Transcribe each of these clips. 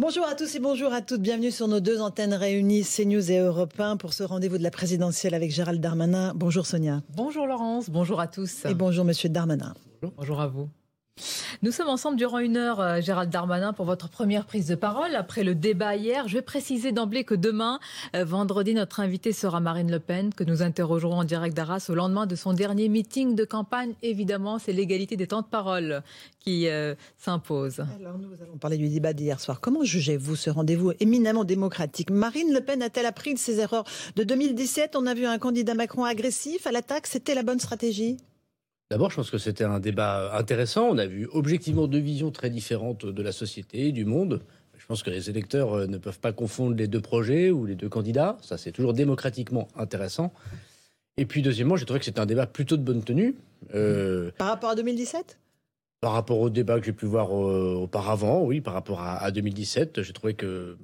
Bonjour à tous et bonjour à toutes. Bienvenue sur nos deux antennes réunies, CNews et Europe 1, pour ce rendez-vous de la présidentielle avec Gérald Darmanin. Bonjour Sonia. Bonjour Laurence, bonjour à tous. Et bonjour Monsieur Darmanin. Bonjour, bonjour à vous. Nous sommes ensemble durant une heure, euh, Gérald Darmanin, pour votre première prise de parole. Après le débat hier, je vais préciser d'emblée que demain, euh, vendredi, notre invité sera Marine Le Pen, que nous interrogerons en direct d'Arras au lendemain de son dernier meeting de campagne. Évidemment, c'est l'égalité des temps de parole qui euh, s'impose. Alors, nous allons parler du débat d'hier soir. Comment jugez-vous ce rendez-vous éminemment démocratique? Marine Le Pen a-t-elle appris de ses erreurs de 2017 On a vu un candidat Macron agressif à l'attaque. C'était la bonne stratégie? D'abord, je pense que c'était un débat intéressant. On a vu objectivement deux visions très différentes de la société, du monde. Je pense que les électeurs euh, ne peuvent pas confondre les deux projets ou les deux candidats. Ça, c'est toujours démocratiquement intéressant. Et puis, deuxièmement, j'ai trouvé que c'était un débat plutôt de bonne tenue. Euh, par rapport à 2017 Par rapport au débat que j'ai pu voir euh, auparavant, oui, par rapport à, à 2017, j'ai trouvé que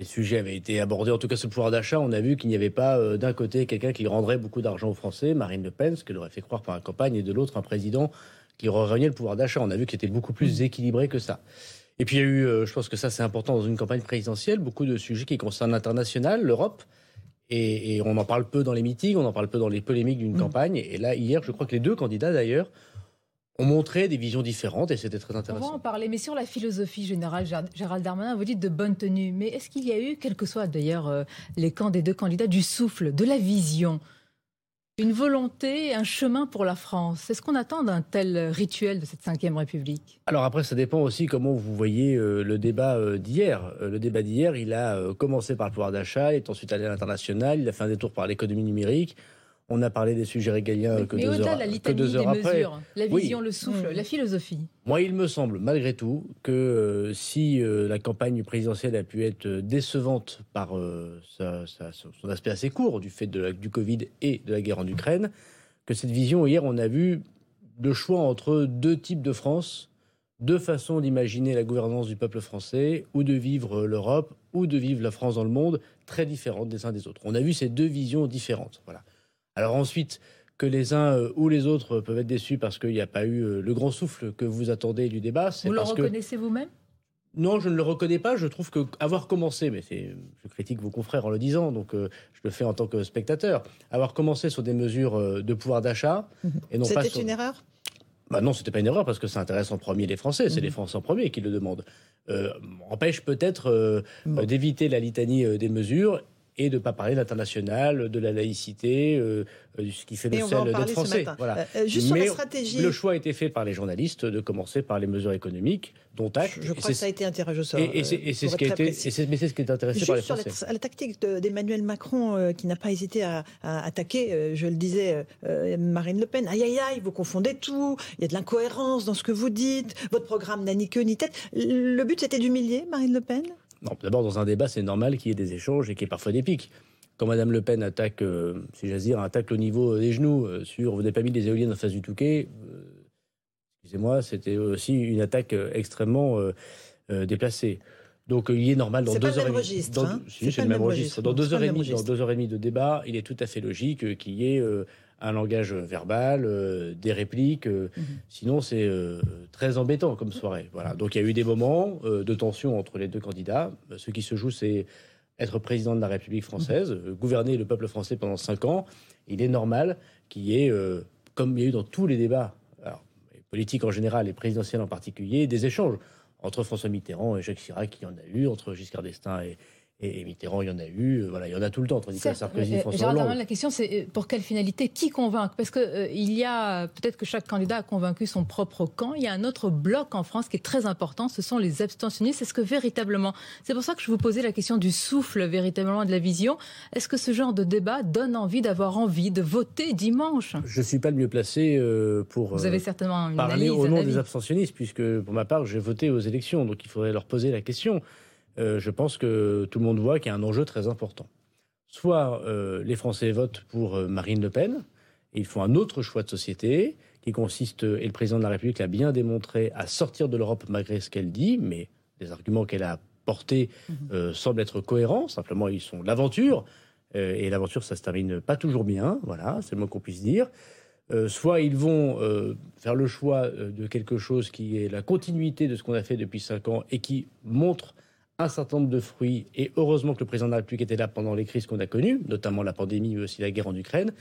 les sujets avaient été abordés, en tout cas ce pouvoir d'achat, on a vu qu'il n'y avait pas euh, d'un côté quelqu'un qui rendrait beaucoup d'argent aux Français, Marine Le Pen, ce qu'elle aurait fait croire par la campagne, et de l'autre un président qui reniait le pouvoir d'achat. On a vu que c'était beaucoup plus équilibré que ça. Et puis il y a eu, euh, je pense que ça c'est important dans une campagne présidentielle, beaucoup de sujets qui concernent l'international, l'Europe. Et, on en parle peu dans les meetings, on en parle peu dans les polémiques d'une mmh. campagne. Et là, hier, je crois que les deux candidats d'ailleurs ont montré des visions différentes et c'était très intéressant. On va en parler, mais sur la philosophie générale, Gérald Darmanin, vous dites de bonne tenue, mais est-ce qu'il y a eu, quel que soit d'ailleurs euh, les camps des deux candidats, du souffle, de la vision une volonté, un chemin pour la France? C'est ce qu'on attend d'un tel rituel de cette Ve République? Alors après, ça dépend aussi comment vous voyez euh, le débat euh, d'hier. le débat d'hier, il a commencé par le pouvoir d'achat, est ensuite allé à l'international, il a fait un détour par l'économie numérique. On a parlé des sujets régaliens que, deux heures, la que deux heures après. Mesures, la vision, le souffle, la philosophie. Moi, il me semble, malgré tout, que euh, si euh, la campagne présidentielle a pu être décevante par euh, son aspect assez court du fait de du Covid et de la guerre en Ukraine, que cette vision, hier, on a vu le choix entre deux types de France, deux façons d'imaginer la gouvernance du peuple français, ou de vivre l'Europe, ou de vivre la France dans le monde, très différentes des uns des autres. On a vu ces deux visions différentes. Voilà. Alors ensuite, que les uns euh, ou les autres peuvent être déçus parce qu'il n'y a pas eu euh, le grand souffle que vous attendez du débat. Vous le reconnaissez vous-même? Non, je ne le reconnais pas. Je trouve que avoir commencé, mais je critique vos confrères en le disant, donc euh, je le fais en tant que spectateur, avoir commencé sur des mesures de pouvoir d'achat mhm. et non pas. C'était une erreur? Bah non, c'était pas une erreur parce que ça intéresse en premier les Français. C'est mhm. les Français en premier qui le demandent. empêche peut-être d'éviter la litanie des mesures et de ne pas parler d'international, de la laïcité, euh, euh, ce qui fait le sel d'être français. Voilà. Euh, juste sur la stratégie. Le choix a été fait par les journalistes de commencer par les mesures économiques, dont acte. Je, crois que ça a été intéressant. Et, c'est ce qui a été, mais c'est ce qui est intéressé par les Français. Sur la, tactique d'Emmanuel Macron, qui n'a pas hésité à, attaquer, je le disais, Marine Le Pen. Aïe aïe aïe, vous confondez tout. Il y a de l'incohérence dans ce que vous dites. Votre programme n'a ni queue ni tête. Le but, c'était d'humilier Marine Le Pen? D'abord, dans un débat, c'est normal qu'il y ait des échanges et qu'il y ait parfois des pics. Quand Mme Le Pen attaque, euh, si j'ose dire, attaque au niveau des genoux euh, sur vous n'avez pas mis des éoliennes en face du Touquet, euh, excusez-moi, c'était aussi une attaque extrêmement déplacée. Donc il est normal dans deux heures et demie. C'est le même registre. Dans deux heures et demie, dans deux heures et demie de débat, il est tout à fait logique qu'il y ait un langage verbal, euh, des répliques. Euh, mhm. Sinon, c'est euh, très embêtant comme soirée. Voilà. Donc, il y a eu des moments de tension entre les deux candidats. Ce qui se joue, c'est être président de la République française, mhm. gouverner le peuple français pendant cinq ans. Il est normal qu'il y ait, comme il y a eu dans tous les débats, alors, politiques en général et présidentiels en particulier, des échanges entre François Mitterrand et Jacques Chirac, il y en a eu, entre Giscard d'Estaing et, et, Mitterrand, il y en a eu, euh, voilà, il y en a tout le temps, tandis que Sarkozy, François Hollande. La question, c'est euh, pour quelle finalité Qui convainc? Parce qu'il euh, il y a, peut-être que chaque candidat a convaincu son propre camp, il y a un autre bloc en France qui est très important, ce sont les abstentionnistes. Est-ce que véritablement, c'est pour ça que je vous posais la question du souffle, véritablement, de la vision, est-ce que ce genre de débat donne envie d'avoir envie de voter dimanche? Je ne suis pas le mieux placé pour Vous avez certainement une parler au nom des abstentionnistes, puisque pour ma part, j'ai voté aux élections, donc il faudrait leur poser la question. Euh, je pense que tout le monde voit qu'il y a un enjeu très important. Soit euh, les Français votent pour euh, Marine Le Pen, et ils font un autre choix de société qui consiste, et le président de la République l'a bien démontré, à sortir de l'Europe malgré ce qu'elle dit, mais les arguments qu'elle a portés mhm. semblent être cohérents, simplement ils sont l'aventure, et l'aventure ça se termine pas toujours bien, voilà, c'est le moins qu'on puisse dire. soit ils vont faire le choix de quelque chose qui est la continuité de ce qu'on a fait depuis cinq ans et qui montre un certain nombre de fruits. Et heureusement que le président de la République était là pendant les crises qu'on a connues, notamment la pandémie, mais aussi la guerre en Ukraine.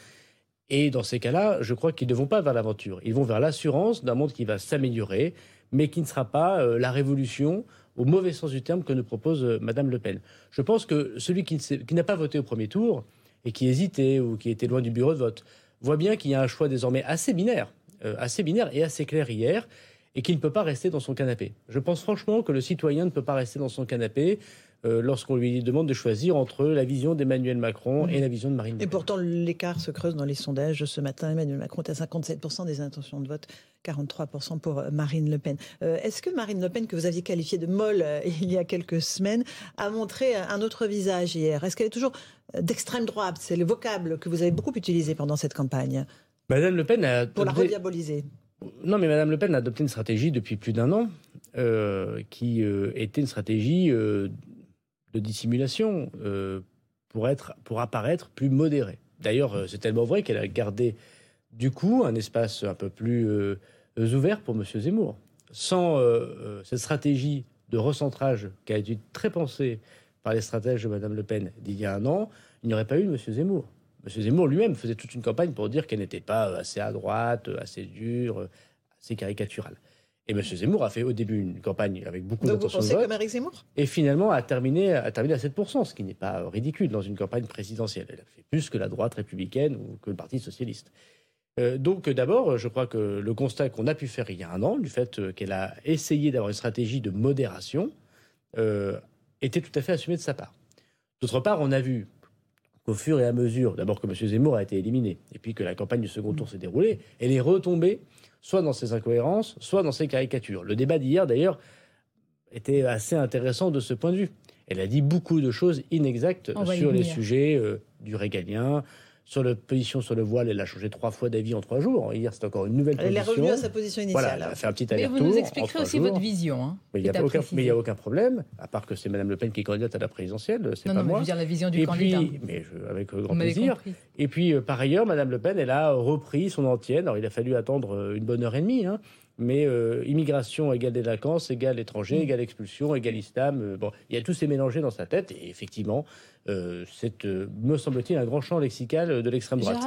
Et dans ces cas-là, je crois qu'ils ne vont pas vers l'aventure. Ils vont vers l'assurance d'un monde qui va s'améliorer, mais qui ne sera pas euh, la révolution au mauvais sens du terme que nous propose euh, Madame Le Pen. Je pense que celui qui, n'a pas voté au premier tour et qui hésitait ou qui était loin du bureau de vote voit bien qu'il y a un choix désormais assez binaire, euh, assez binaire et assez clair hier et qu'il ne peut pas rester dans son canapé. Je pense franchement que le citoyen ne peut pas rester dans son canapé euh, lorsqu'on lui demande de choisir entre la vision d'Emmanuel Macron et la vision de Marine Le Pen. Et pourtant, l'écart se creuse dans les sondages. Ce matin, Emmanuel Macron est à 57% des intentions de vote, 43% pour euh, Marine Le Pen. Euh, est-ce que Marine Le Pen, que vous aviez qualifiée de molle il y a quelques semaines, a montré un autre visage hier? Est-ce qu'elle est toujours d'extrême droite? C'est le vocable que vous avez beaucoup utilisé pendant cette campagne. Madame Le Pen a... Pour la rediaboliser. Non, mais Madame Le Pen a adopté une stratégie depuis plus d'un an, qui était une stratégie de dissimulation euh, pour, être, pour apparaître plus modérée. D'ailleurs, euh, c'est tellement vrai qu'elle a gardé du coup un espace un peu plus euh, ouvert pour M. Zemmour. Sans cette stratégie de recentrage qui a été très pensée par les stratèges de Mme Le Pen d'il y a un an, il n'y aurait pas eu de M. Zemmour. M. Zemmour lui-même faisait toute une campagne pour dire qu'elle n'était pas assez à droite, assez dure, assez caricaturale. Et M. Zemmour a fait au début une campagne avec beaucoup d'intentions de vote. comme Eric Zemmour? Et finalement a terminé, a terminé à 7%, ce qui n'est pas ridicule dans une campagne présidentielle. Elle a fait plus que la droite républicaine ou que le Parti socialiste. Euh, donc d'abord, je crois que le constat qu'on a pu faire il y a un an, du fait euh, qu'elle a essayé d'avoir une stratégie de modération, euh, était tout à fait assumé de sa part. D'autre part, on a vu qu'au fur et à mesure, d'abord que M. Zemmour a été éliminé, et puis que la campagne du second tour s'est déroulée, elle est retombée soit dans ses incohérences, soit dans ses caricatures. Le débat d'hier, d'ailleurs, était assez intéressant de ce point de vue. Elle a dit beaucoup de choses inexactes sur les sujets euh, du régalien, sur la position sur le voile, elle a changé trois fois d'avis en trois jours. Hier, c'est encore une nouvelle position. Elle est revenue à sa position initiale. Voilà, elle a fait un petit aller Mais vous nous expliquerez aussi votre vision. Hein, mais il n'y a, aucun problème, à part que c'est Mme Le Pen qui est candidate à la présidentielle, c'est pas non, moi. Mais je veux dire la vision du candidat. Puis, mais avec grand plaisir. Et puis, euh, par ailleurs, Mme Le Pen, elle a repris son antienne. Alors, il a fallu attendre euh, une bonne heure et demie. Hein, mais euh, immigration égale délinquance, égale étranger, mm. égale expulsion, égale islam. bon, il y a tout ces mélangés dans sa tête, et effectivement, euh, c'est, euh, me semble-t-il, un grand champ lexical de l'extrême droite.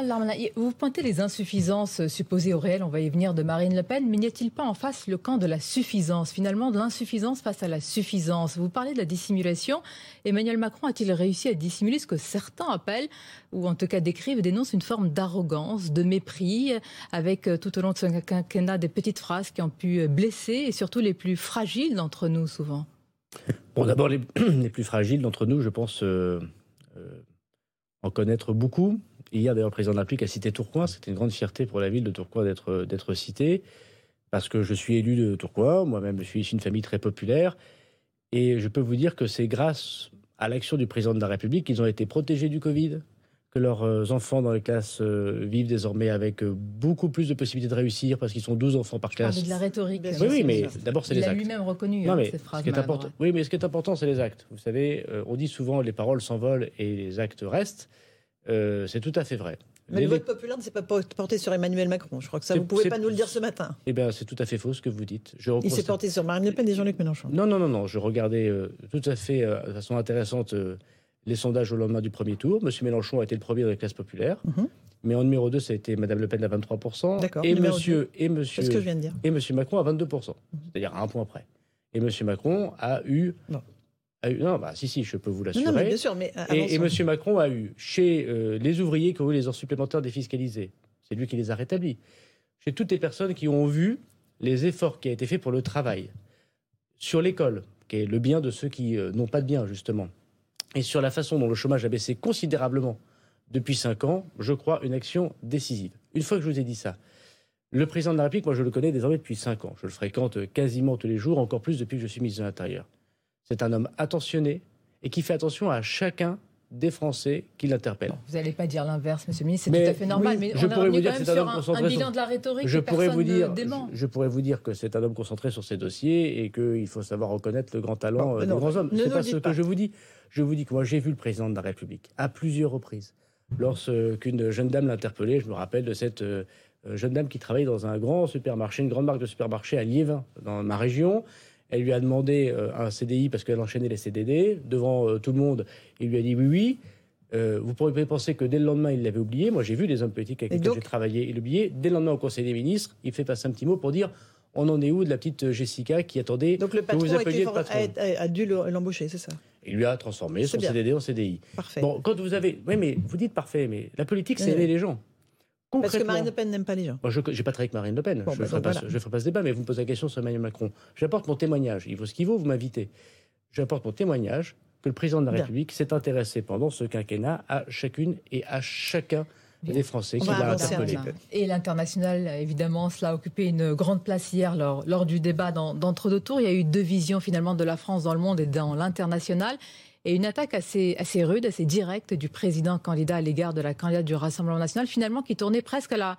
Vous pointez les insuffisances supposées au réel, on va y venir, de Marine Le Pen, mais n'y a-t-il pas en face le camp de la suffisance, finalement, de l'insuffisance face à la suffisance? Vous parlez de la dissimulation. Emmanuel Macron a-t-il réussi à dissimuler ce que certains appellent, ou en tout cas décrivent, dénoncent une forme d'arrogance, de mépris, avec euh, tout au long de ce quinquennat des petites phrases qui ont pu blesser, et surtout les plus fragiles d'entre nous, souvent? Bon, d'abord, les, plus fragiles d'entre nous, je pense euh, euh, en connaître beaucoup. Hier, d'ailleurs, le président de la République a cité Tourcoing. C'était une grande fierté pour la ville de Tourcoing d'être, d'être cité, parce que je suis élu de Tourcoing. Moi-même, je suis issu d'une famille très populaire. Et je peux vous dire que c'est grâce à l'action du président de la République qu'ils ont été protégés du Covid, que leurs euh, enfants dans les classes euh, vivent désormais avec euh, beaucoup plus de possibilités de réussir parce qu'ils sont 12 enfants par classe. de la rhétorique. Oui, oui, mais d'abord, c'est les actes. Il a lui-même reconnu hein, ces phrases. Ce qui est important, oui, mais ce qui est important, c'est les actes. Vous savez, on dit souvent les paroles s'envolent et les actes restent. c'est tout à fait vrai. Mais le vote populaire ne s'est pas porté sur Emmanuel Macron. Je crois que ça, vous ne pouvez pas nous le dire ce matin. Eh bien, c'est tout à fait faux ce que vous dites. Je Il s'est porté sur Marine Le Pen et Jean-Luc Mélenchon. Non, non, non, non. Je regardais tout à fait de façon intéressante les sondages au lendemain du premier tour. Monsieur Mélenchon a été le premier de la classe populaire. Mhm. Mais en numéro 2, ça a été Madame Le Pen à 23%. Et monsieur, et monsieur, ce que je viens de dire. Et Monsieur Macron à 22%. Mhm. C'est-à-dire à un point près. Et Monsieur Macron a eu. Non. non, bah, si, si, je peux vous l'assurer. Non, mais bien sûr, mais. Et, et Monsieur Macron a eu, chez euh, les ouvriers qui ont eu les heures supplémentaires défiscalisées, c'est lui qui les a rétablis. Chez toutes les personnes qui ont vu les efforts qui ont été faits pour le travail, sur l'école, qui est le bien de ceux qui euh, n'ont pas de bien, justement et sur la façon dont le chômage a baissé considérablement depuis cinq ans, je crois, une action décisive. Une fois que je vous ai dit ça, le président de la République, moi je le connais désormais depuis cinq ans. Je le fréquente quasiment tous les jours, encore plus depuis que je suis ministre de l'Intérieur. C'est un homme attentionné et qui fait attention à chacun des Français qui l'interpellent. vous n'allez pas dire l'inverse, Monsieur le ministre, c'est tout à fait normal. mais je on pourrais vous dire que c'est un homme concentré. Un bilan de la rhétorique je pourrais vous dire, je, je, pourrais vous dire que c'est un homme concentré sur ses dossiers et qu'il faut savoir reconnaître le grand talent des grands hommes. C'est pas ce que je vous dis. Je vous dis que moi, j'ai vu le président de la République à plusieurs reprises. Lorsqu'une jeune dame l'interpellait, je me rappelle de cette euh, jeune dame qui travaille dans un grand supermarché, une grande marque de supermarché à Liévin, dans ma région. Elle lui a demandé un CDI parce qu'elle enchaînait les CDD. Devant tout le monde, il lui a dit oui, oui. Euh, vous pourriez penser que dès le lendemain, il l'avait oublié. Moi, j'ai vu des hommes politiques avec lesquels j'ai travaillé et l'oublier. Dès le lendemain, au Conseil des ministres, il fait passer un petit mot pour dire on en est où de la petite Jessica qui attendait Donc le patron, que vous appeliez le patron. A, dû l'embaucher, c'est ça? Il lui a transformé son CDD en CDI. Parfait. Bon, quand vous avez. Oui, mais vous dites parfait, mais la politique, c'est aimer les gens. Parce que Marine Le Pen n'aime pas les gens. Moi, je n'ai pas travaillé avec Marine Le Pen. je ne bah, ferai, pas ce débat, mais vous me posez la question sur Emmanuel Macron. J'apporte mon témoignage. Il vaut ce qu'il vaut, vous m'invitez. J'apporte mon témoignage que le président de la République s'est intéressé pendant ce quinquennat à chacune et à chacun des Français qui l'a interpellé. Et l'international, évidemment, cela a occupé une grande place hier lors, lors du débat d'entre-deux tours. Il y a eu deux visions finalement de la France dans le monde et dans l'international. Et une attaque assez, rude, assez directe du président candidat à l'égard de la candidate du Rassemblement national, finalement qui tournait presque à la,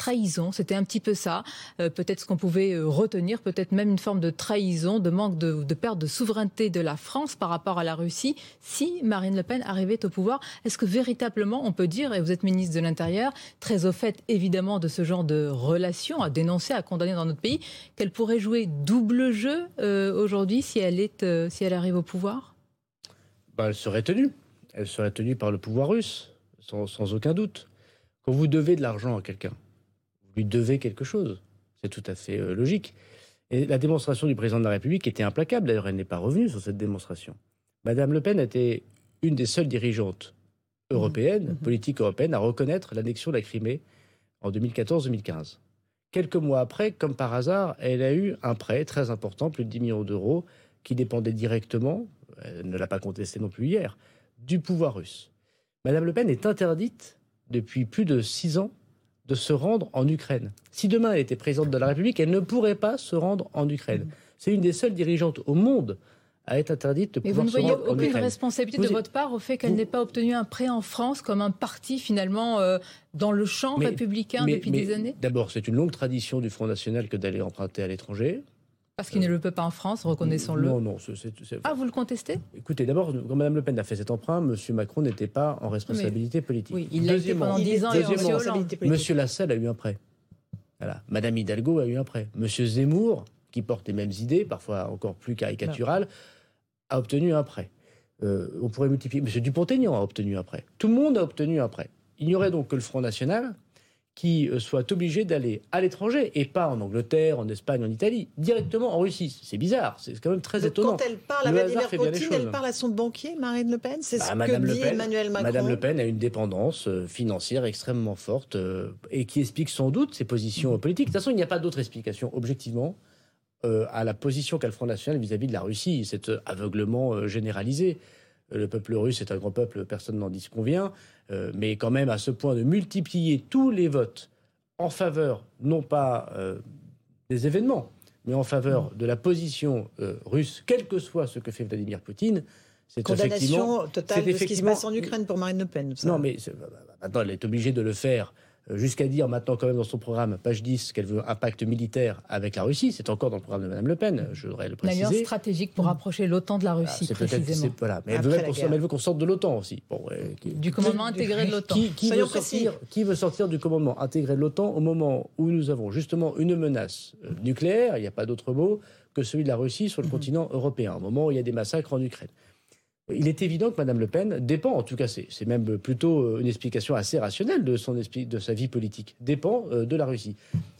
trahison. C'était un petit peu ça. Euh, peut-être ce qu'on pouvait euh, retenir, peut-être même une forme de trahison, de manque de, perte de souveraineté de la France par rapport à la Russie si Marine Le Pen arrivait au pouvoir. Est-ce que véritablement on peut dire, et vous êtes ministre de l'Intérieur, très au fait évidemment de ce genre de relations à dénoncer, à condamner dans notre pays, qu'elle pourrait jouer double jeu euh, aujourd'hui si elle arrive au pouvoir? Elle serait tenue. Elle serait tenue par le pouvoir russe, sans, sans aucun doute. Quand vous devez de l'argent à quelqu'un, lui devait quelque chose. C'est tout à fait euh, logique. Et la démonstration du président de la République était implacable. D'ailleurs, elle n'est pas revenue sur cette démonstration. Madame Le Pen était une des seules dirigeantes européennes, mmh. Mmh. politiques européennes, à reconnaître l'annexion de la Crimée en 2014-2015. Quelques mois après, comme par hasard, elle a eu un prêt très important, plus de 10 millions d'euros, qui dépendait directement, elle ne l'a pas contesté non plus hier, du pouvoir russe. Madame Le Pen est interdite depuis plus de six ans de se rendre en Ukraine. Si demain elle était présidente de la République, elle ne pourrait pas se rendre en Ukraine. C'est une des seules dirigeantes au monde à être interdite de pouvoir se rendre en Ukraine. vous ne voyez aucune responsabilité de votre part au fait qu'elle n'ait pas obtenu un prêt en France comme un parti finalement euh, dans le champ républicain depuis des années? D'abord, c'est une longue tradition du Front National que d'aller emprunter à l'étranger. Parce qu'il ne le peut pas en France, reconnaissons-le. Non, non. Ah, vous le contestez? Écoutez, d'abord, quand Mme Le Pen a fait cet emprunt, M. Macron n'était pas en responsabilité politique. Oui, il l'a été pendant 10 ans M. Lassalle a eu un prêt. Voilà. Mme Hidalgo a eu un prêt. M. Zemmour, qui porte les mêmes idées, parfois encore plus caricaturales, a obtenu un prêt. Euh, on pourrait multiplier. M. Dupont-Aignan a obtenu un prêt. Tout le monde a obtenu un prêt. Il n'y aurait donc que le Front National qui euh, soit obligé d'aller à l'étranger et pas en Angleterre, en Espagne, en Italie, directement en Russie. C'est bizarre, c'est quand même très étonnant. Quand elle parle à Vladimir Poutine, elle parle à son banquier, Marine Le Pen C'est bah, ce Madame que dit Emmanuel Macron. Madame Le Pen a une dépendance euh, financière extrêmement forte euh, et qui explique sans doute ses positions politiques. De toute façon, il n'y a pas d'autre explication, objectivement, à la position qu'a le Front National vis-à-vis de la Russie, cet aveuglement généralisé. Le peuple russe est un grand peuple, personne n'en disconvient. Euh, mais quand même à ce point de multiplier tous les votes en faveur, non pas euh, des événements, mais en faveur de la position euh, russe, quel que soit ce que fait Vladimir Poutine, c'est Condamnation totale de ce qui se passe en Ukraine pour Marine Le Pen. Non, mais maintenant, elle est obligée de le faire euh, jusqu'à dire maintenant quand même dans son programme, page 10, qu'elle veut un pacte militaire avec la Russie. C'est encore dans le programme de Mme Le Pen, je voudrais le préciser. Une alliance stratégique pour rapprocher l'OTAN de la Russie, ah, précisément. Voilà. Mais elle veut, qu'on sorte de l'OTAN aussi. du commandement intégré de l'OTAN. Qui, veut sortir, qui veut sortir du commandement intégré de l'OTAN au moment où nous avons justement une menace euh, nucléaire, il n'y a pas d'autre mot, que celui de la Russie sur le mhm. continent européen, au moment où il y a des massacres en Ukraine il est évident que Mme Le Pen dépend, en tout cas c'est même plutôt euh, une explication assez rationnelle de, son de sa vie politique, dépend euh, de la Russie.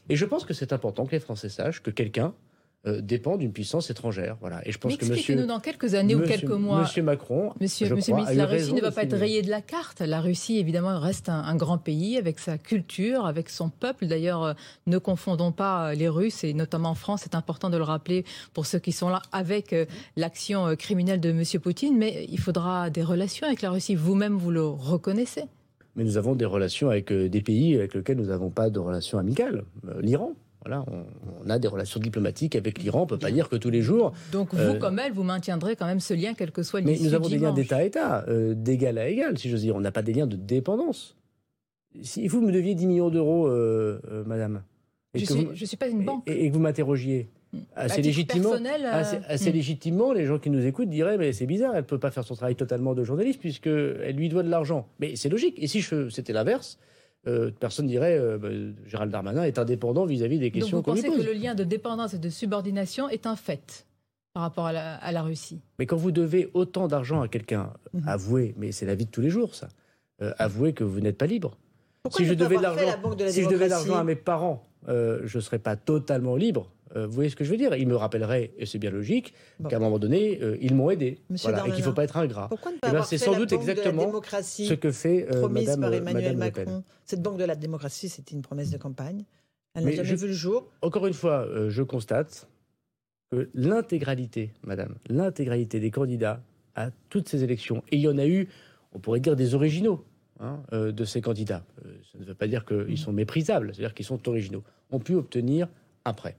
Et je pense que c'est important que les Français sachent que quelqu'un euh, dépend d'une puissance étrangère. Voilà. Et je pense que monsieur, dans quelques années ou quelques mois. Monsieur Macron, Monsieur, monsieur ministre, la Russie ne va pas être rayée de la carte. La Russie, évidemment, reste un, grand pays avec sa culture, avec son peuple. D'ailleurs, euh, ne confondons pas euh, les Russes et notamment en France. C'est important de le rappeler pour ceux qui sont là avec l'action criminelle de Monsieur Poutine. Mais il faudra des relations avec la Russie. Vous-même, vous le reconnaissez. Mais nous avons des relations avec des pays avec lesquels nous n'avons pas de relations amicales. L'Iran, voilà, on, a des relations diplomatiques avec l'Iran, on ne peut pas dire que tous les jours. Donc vous, euh, comme elle, vous maintiendrez quand même ce lien, quel que soit l'issue Mais nous avons des liens d'État à État, euh, d'égal à égal, si j'ose dire. On n'a pas des liens de dépendance. Si vous me deviez 10 millions d'euros, euh, madame. je ne suis, pas une banque. Et, que vous m'interrogiez. Hmm. Assez, légitimement, assez, hmm. légitimement, les gens qui nous écoutent diraient mais c'est bizarre, elle ne peut pas faire son travail totalement de journaliste puisqu'elle lui doit de l'argent. Mais c'est logique. Et si c'était l'inverse, personne dirait bah, Gérald Darmanin est indépendant vis-à-vis des questions qu'on lui pose. Vous pensez que le lien de dépendance et de subordination est un fait par rapport à la, Russie? Mais quand vous devez autant d'argent à quelqu'un, mhm. avouez, mais c'est la vie de tous les jours, ça. avouez que vous n'êtes pas libre. si je devais de l'argent, si je devais l'argent à mes parents, je ne serais pas totalement libre. Euh, vous voyez ce que je veux dire? Il me rappellerait, et c'est bien logique, qu'à un moment donné, euh, ils m'ont aidé. voilà, et qu'il ne faut pas être ingrat. Pourquoi ne pas eh ben, C'est sans doute exactement ce que fait euh, Madame, par Emmanuel Macron? Cette banque de la démocratie, c'était une promesse de campagne? Elle n'a jamais vu le jour? Encore une fois, je constate que l'intégralité, Madame, l'intégralité des candidats à toutes ces élections, et il y en a eu, on pourrait dire, des originaux hein, de ces candidats. ça ne veut pas dire qu'ils sont méprisables, c'est-à-dire qu'ils sont originaux, ont pu obtenir après.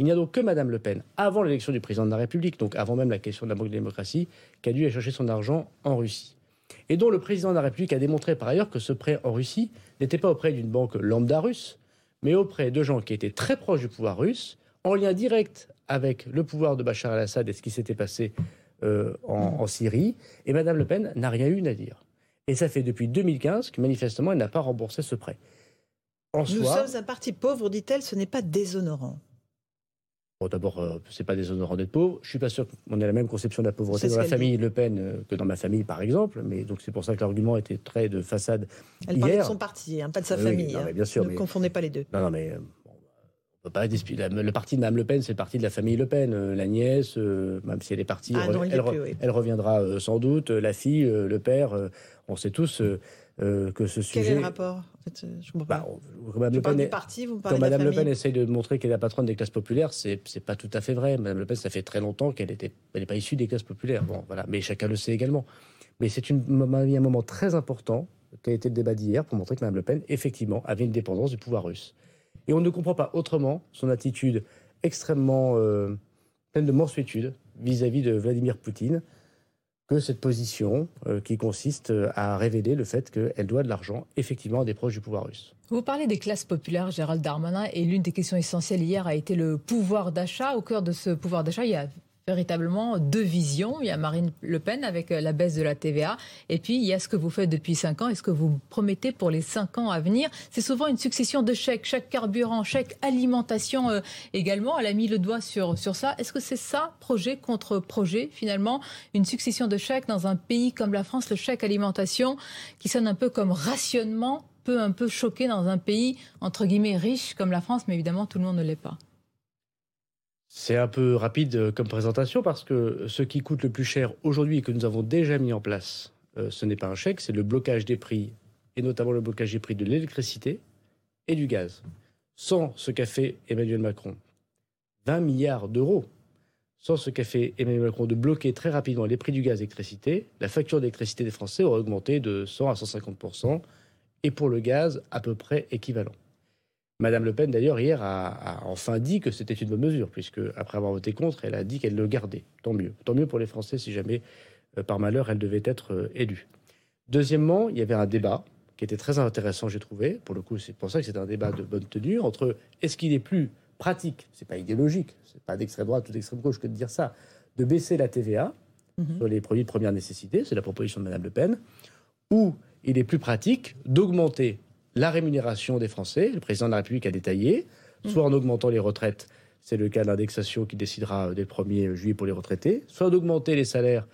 Il n'y a donc que Mme Le Pen, avant l'élection du président de la République, donc avant même la question de la Banque de démocratie, qui a dû aller chercher son argent en Russie. Et dont le président de la République a démontré par ailleurs que ce prêt en Russie n'était pas auprès d'une banque lambda russe, mais auprès de gens qui étaient très proches du pouvoir russe, en lien direct avec le pouvoir de Bachar el-Assad et ce qui s'était passé euh, en, Syrie. Et Mme Le Pen n'a rien eu à dire. Et ça fait depuis 2015 que manifestement, elle n'a pas remboursé ce prêt. En Nous sommes un parti pauvre, dit-elle, ce n'est pas déshonorant. Bon, D'abord, ce euh, c'est pas déshonorant d'être pauvre. Je suis pas sûr qu'on ait la même conception de la pauvreté dans la famille Le Pen euh, que dans ma famille, par exemple. Mais donc c'est pour ça que l'argument était très de façade. Elle parlait de son parti, hein, pas de sa famille. Hein. bien sûr, ne confondez pas les deux. Non, non, mais euh, on peut pas Le parti de Mme Le Pen, c'est le parti de la famille Le Pen. la nièce, même si elle est partie, ah, elle, reviendra sans doute. La fille, le père, on sait tous que ce sujet. Quel est le rapport je bah, Mme Le Pen, parti, vous quand Mme Le Pen essaye de montrer qu'elle est la patronne des classes populaires, c'est n'est pas tout à fait vrai. Mme Le Pen, ça fait très longtemps qu'elle n'est elle pas issue des classes populaires. Bon, voilà, mais chacun le sait également. Mais c'est un moment très important qui a été le débat d'hier pour montrer que Mme Le Pen, effectivement, avait une dépendance du pouvoir russe. Et on ne comprend pas autrement son attitude extrêmement euh, pleine de mansuétude vis-à-vis de Vladimir Poutine, que cette position euh, qui consiste euh, à révéler le fait qu'elle doit de l'argent effectivement à des proches du pouvoir russe. Vous parlez des classes populaires, Gérald Darmanin, et l'une des questions essentielles hier a été le pouvoir d'achat. Au cœur de ce pouvoir d'achat, il y a véritablement deux visions. Il y a Marine Le Pen avec euh, la baisse de la TVA, et puis il y a ce que vous faites depuis cinq ans et ce que vous promettez pour les cinq ans à venir. C'est souvent une succession de chèques, chèques carburant, chèques alimentation euh, également. Elle a mis le doigt sur, sur ça. Est-ce que c'est ça, projet contre projet, finalement, une succession de chèques dans un pays comme la France, le chèque alimentation, qui sonne un peu comme rationnement, peut un peu choquer dans un pays, entre guillemets, riche comme la France, mais évidemment, tout le monde ne l'est pas. C'est un peu rapide euh, comme présentation parce que ce qui coûte le plus cher aujourd'hui et que nous avons déjà mis en place, euh, ce n'est pas un chèque, c'est le blocage des prix, et notamment le blocage des prix de l'électricité et du gaz. Sans ce qu'a fait Emmanuel Macron, 20 milliards d'euros, sans ce qu'a fait Emmanuel Macron de bloquer très rapidement les prix du gaz et l'électricité, la facture d'électricité des Français aurait augmenté de 100 à 150% et pour le gaz, à peu près équivalent. Madame Le Pen, d'ailleurs, hier, a, enfin dit que c'était une bonne mesure, puisque après avoir voté contre, elle a dit qu'elle le gardait. Tant mieux. Tant mieux pour les Français si jamais, euh, par malheur, elle devait être euh, élue. Deuxièmement, il y avait un débat qui était très intéressant, j'ai trouvé. Pour le coup, c'est pour ça que c'est un débat de bonne tenue entre est-ce qu'il est plus pratique, c'est pas idéologique, c'est pas d'extrême droite ou d'extrême gauche que de dire ça, de baisser la TVA mhm. sur les produits de première nécessité, c'est la proposition de Madame Le Pen, ou il est plus pratique d'augmenter la rémunération des Français. Le président de la République a détaillé, soit en augmentant les retraites, c'est le cas d'indexation qui décidera dès le 1er juillet pour les retraités, soit d'augmenter les salaires,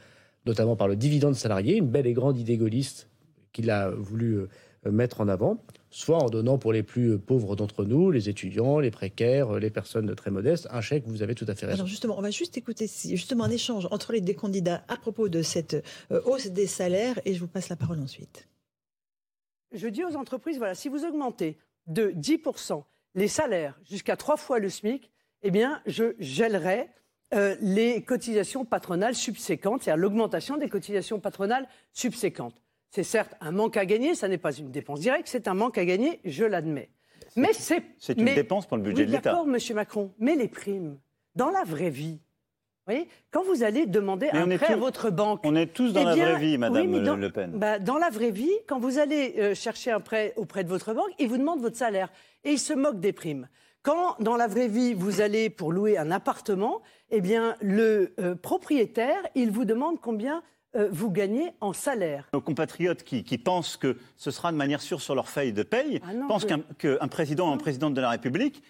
notamment par le dividende salarié, une belle et grande idée gaulliste qu'il a voulu euh, mettre en avant, soit en donnant pour les plus pauvres d'entre nous, les étudiants, les précaires, les personnes très modestes, un chèque, vous avez tout à fait raison. Alors justement, on va juste écouter justement un échange entre les deux candidats à propos de cette euh, hausse des salaires et je vous passe la parole ensuite je dis aux entreprises, voilà, si vous augmentez de 10% les salaires jusqu'à trois fois le SMIC, eh bien, je gèlerai euh, les cotisations patronales subséquentes, c'est-à-dire l'augmentation des cotisations patronales subséquentes. C'est certes un manque à gagner, ça n'est pas une dépense directe, c'est un manque à gagner, je l'admets. Mais c'est une dépense pour le budget de l'État. D'accord, Monsieur Macron, mais les primes, dans la vraie vie, voyez, quand vous allez demander un prêt à votre banque. On est tous dans eh la vraie vie, Madame Le Pen. Bah, dans la vraie vie, quand vous allez euh, chercher un prêt auprès de votre banque, ils vous demandent votre salaire et ils se moquent des primes. Quand, dans la vraie vie, vous allez pour louer un appartement, eh bien, le euh, propriétaire, il vous demande combien euh, vous gagnez en salaire. Nos compatriotes qui, pensent que ce sera de manière sûre sur leur feuille de paye ah pensent qu'un président, un président de la République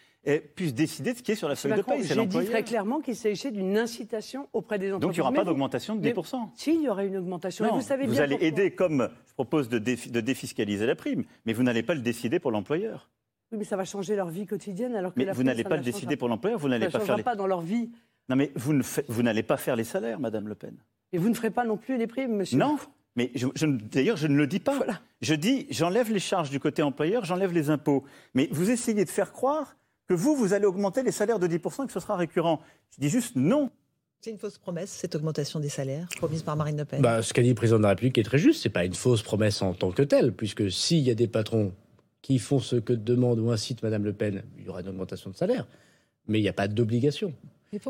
puisse décider de ce qui est sur la feuille de paye. J'ai dit très clairement qu'il s'agissait d'une incitation auprès des entreprises. Donc il n'y aura pas d'augmentation de 10%. si, il y aura une augmentation. vous savez vous allez aider, comme je propose, de, de défiscaliser la prime, mais vous n'allez pas le décider pour l'employeur. Oui, mais ça va changer leur vie quotidienne. Alors que mais vous n'allez pas le décider pour l'employeur, vous n'allez pas faire. Les... pas dans leur vie. Non, mais vous, ne vous n'allez pas faire les salaires, Madame Le Pen. Et vous ne ferez pas non plus les primes, monsieur. Non, mais je, d'ailleurs, je ne le dis pas. Voilà. Je dis, j'enlève les charges du côté employeur, j'enlève les impôts. Mais vous essayez de faire croire que vous, vous allez augmenter les salaires de 10% et que ce sera récurrent. Je dis juste non. C'est une fausse promesse, cette augmentation des salaires promise par Marine Le Pen? Bah, ce qu'a dit le président de la République est très juste. Ce n'est pas une fausse promesse en tant que telle, puisque s'il y a des patrons qui font ce que demande ou incite Madame Le Pen, il y aura une augmentation de salaire. Mais il n'y a pas d'obligation.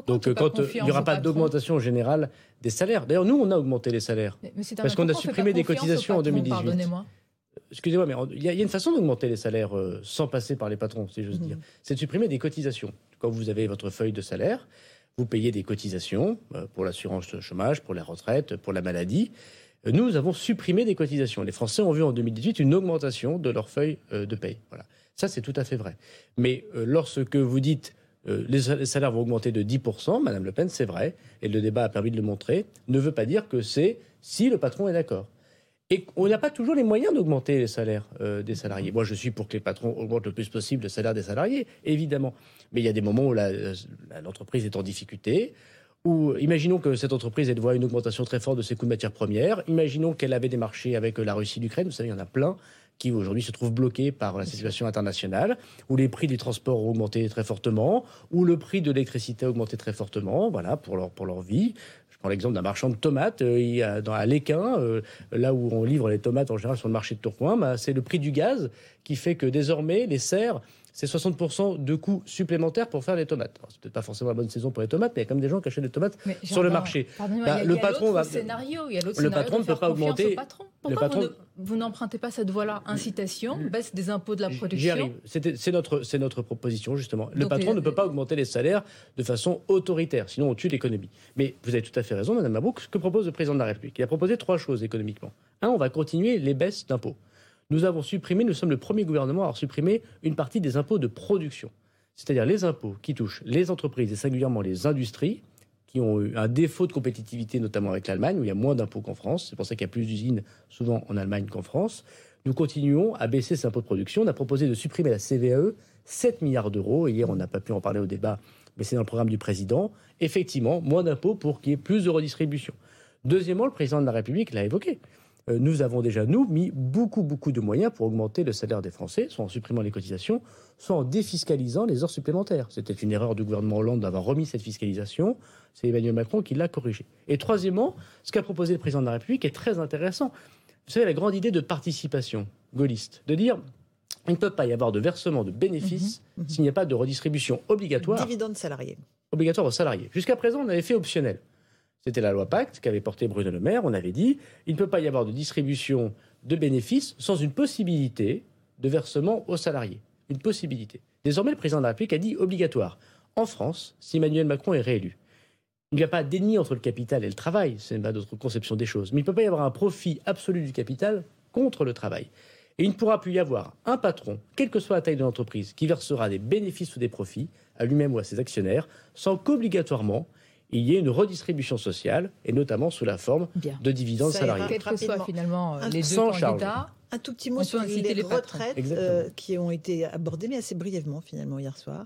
Donc quand il n'y aura pas d'augmentation générale des salaires. D'ailleurs, nous, on a augmenté les salaires. parce qu'on a supprimé des cotisations en 2018. Excusez-moi, mais il y, a une façon d'augmenter les salaires euh, sans passer par les patrons, si j'ose dire. Mhm. C'est de supprimer des cotisations. Quand vous avez votre feuille de salaire, vous payez des cotisations euh, pour l'assurance chômage, pour la retraite, pour la maladie nous avons supprimé des cotisations. Les Français ont vu en 2018 une augmentation de leur feuille euh, de paye. Voilà. Ça, c'est tout à fait vrai. Mais euh, lorsque vous dites euh, les salaires vont augmenter de 10%, Madame Le Pen, c'est vrai, et le débat a permis de le montrer, ne veut pas dire que c'est si le patron est d'accord. Et on n'a pas toujours les moyens d'augmenter les salaires des salariés. Moi, je suis pour que les patrons augmentent le plus possible le salaire des salariés, évidemment. Mais il y a des moments où l'entreprise est en difficulté, ou imaginons que cette entreprise voit une augmentation très forte de ses coûts de matières premières. Imaginons qu'elle avait des marchés avec la Russie, l'Ukraine. Vous savez, il y en a plein qui aujourd'hui se trouvent bloqués par la situation internationale, où les prix des transports ont augmenté très fortement, où le prix de l'électricité a augmenté très fortement, voilà, pour leur, pour leur vie. Je prends l'exemple d'un marchand de tomates. Euh, il y a dans, à Léquin, euh, là où on livre les tomates en général sur le marché de Tourcoing, bah, c'est le prix du gaz qui fait que désormais les serres c'est 60% de coûts supplémentaires pour faire les tomates. C'est peut-être pas forcément la bonne saison pour les tomates, mais il y a quand même des gens qui achètent des tomates sur le marché. Bah, le patron va. Scénario, il y a le patron ne peut pas augmenter. Pourquoi vous, n'empruntez pas cette voie-là Incitation, baisse des impôts de la production. J'y arrive. C'est notre, notre proposition, justement. Le patron ne peut pas augmenter les salaires de façon autoritaire, sinon on tue l'économie. Mais vous avez tout à fait raison, Madame Mabrouk. Ce que propose le président de la République, il a proposé trois choses économiquement. Un, on va continuer les baisses d'impôts nous avons supprimé, nous sommes le premier gouvernement à avoir supprimé une partie des impôts de production, c'est-à-dire les impôts qui touchent les entreprises et singulièrement les industries, qui ont eu un défaut de compétitivité, notamment avec l'Allemagne, où il y a moins d'impôts qu'en France. C'est pour ça qu'il y a plus d'usines souvent en Allemagne qu'en France. Nous continuons à baisser ces impôts de production. On a proposé de supprimer la CVAE, 7 milliards d'euros. Hier, on n'a pas pu en parler au débat, mais c'est dans le programme du président. Effectivement, moins d'impôts pour qu'il y ait plus de redistribution. Deuxièmement, le président de la République l'a évoqué. Euh, nous avons déjà, nous, mis beaucoup, beaucoup de moyens pour augmenter le salaire des Français, soit en supprimant les cotisations, soit en défiscalisant les heures supplémentaires. C'était une erreur du gouvernement Hollande d'avoir remis cette fiscalisation. C'est Emmanuel Macron qui l'a corrigé. Et troisièmement, ce qu'a proposé le président de la République est très intéressant. Vous savez, la grande idée de participation gaulliste, de dire il ne peut pas y avoir de versement de bénéfices mhm, mhm. s'il n'y a pas de redistribution obligatoire. Dividende salarié. Obligatoire aux salariés. Jusqu'à présent, on avait fait optionnel. C'était la loi Pacte qu'avait porté Bruno Le Maire. On avait dit il ne peut pas y avoir de distribution de bénéfices sans une possibilité de versement aux salariés. Une possibilité. Désormais, le président de la République a dit obligatoire. En France, si Emmanuel Macron est réélu, il n'y a pas d'ennemi entre le capital et le travail, c'est pas notre conception des choses, mais il ne peut pas y avoir un profit absolu du capital contre le travail. Et il ne pourra plus y avoir un patron, quelle que soit la taille de l'entreprise, qui versera des bénéfices ou des profits à lui-même ou à ses actionnaires, sans qu'obligatoirement il y ait une redistribution sociale, et notamment sous la forme de dividendes salariés. Quels que soient finalement euh, les deux candidats. Un tout petit mot sur les, retraites euh, qui ont été abordées, mais assez brièvement finalement hier soir.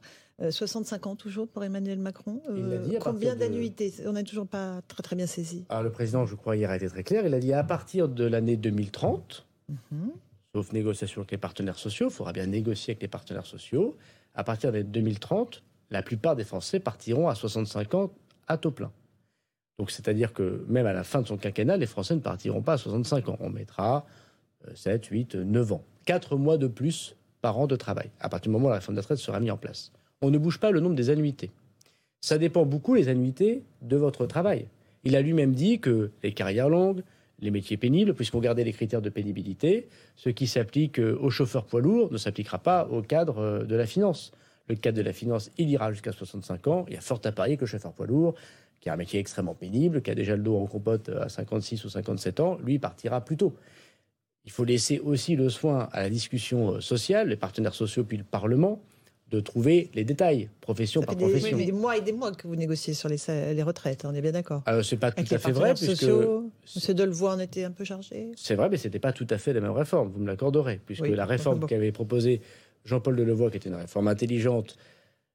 65 euh, ans toujours pour Emmanuel Macron. combien d'annuités? On n'a toujours pas très très bien saisi. Alors le président, je crois, hier a été très clair. Il a dit à partir de l'année 2030, mhm. sauf négociation avec les partenaires sociaux, il faudra bien négocier avec les partenaires sociaux. À partir de 2030, la plupart des Français partiront à 65 ans à taux plein. Donc c'est-à-dire que même à la fin de son quinquennat, les Français ne partiront pas à 65 ans. On mettra 7, 8, 9 ans. 4 mois de plus par an de travail, à partir du moment où la réforme de la retraite sera mise en place. On ne bouge pas le nombre des annuités. Ça dépend beaucoup, les annuités, de votre travail. Il a lui-même dit que les carrières longues, les métiers pénibles, puisqu'on gardait les critères de pénibilité, ce qui s'applique aux chauffeurs poids lourds ne s'appliquera pas au cadre de la finance. Le cadre de la finance, il ira jusqu'à 65 ans. Il y a fort à parier que le chauffeur poids lourd qui a un métier extrêmement pénible, qui a déjà le dos en compote à 56 ou 57 ans, lui partira plus tôt. Il faut laisser aussi le soin à la discussion euh, sociale, les partenaires sociaux puis le Parlement, de trouver les détails, profession par profession. Oui, des mois et des mois que vous négociez sur les, les retraites, on est bien d'accord. Alors, c'est pas tout à fait vrai, puisque. Monsieur Delevoye en était un peu chargé. C'est vrai, mais ce n'était pas tout à fait la même réforme, vous me l'accorderez, puisque la réforme qu'avait proposée Jean-Paul Delevoye, qui était une réforme intelligente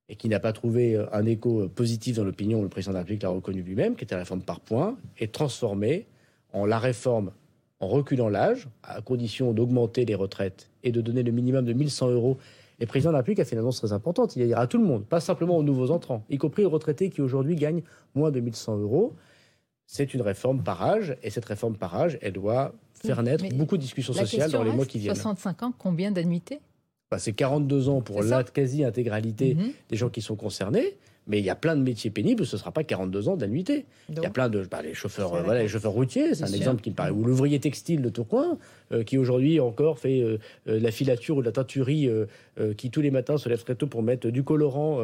et qui n'a pas trouvé euh, un écho euh, positif dans l'opinion, le président de la République l'a reconnu lui-même, qui était la réforme par points, est transformée en la réforme en reculant l'âge, à condition d'augmenter les retraites et de donner le minimum de 1100 euros. Et le président de la République a fait une annonce très importante. Il ira à tout le monde, pas simplement aux nouveaux entrants, y compris aux retraités qui aujourd'hui gagnent moins de 1100 euros. C'est une réforme par âge, et cette réforme par âge, elle doit faire naître beaucoup de discussions sociales dans les mois qui viennent. 65 ans, combien d'annuités? C'est 42 ans pour la quasi-intégralité mhm. des gens qui sont concernés. Mais il y a plein de métiers pénibles, ce ne sera pas 42 ans d'annuité. Il y a plein de. Bah, les, chauffeurs, voilà, les chauffeurs routiers, c'est un exemple qui me paraît. Ou l'ouvrier textile de Tourcoing, euh, qui aujourd'hui encore fait euh, euh, la filature ou la teinturerie, qui tous les matins se lève très tôt pour mettre du colorant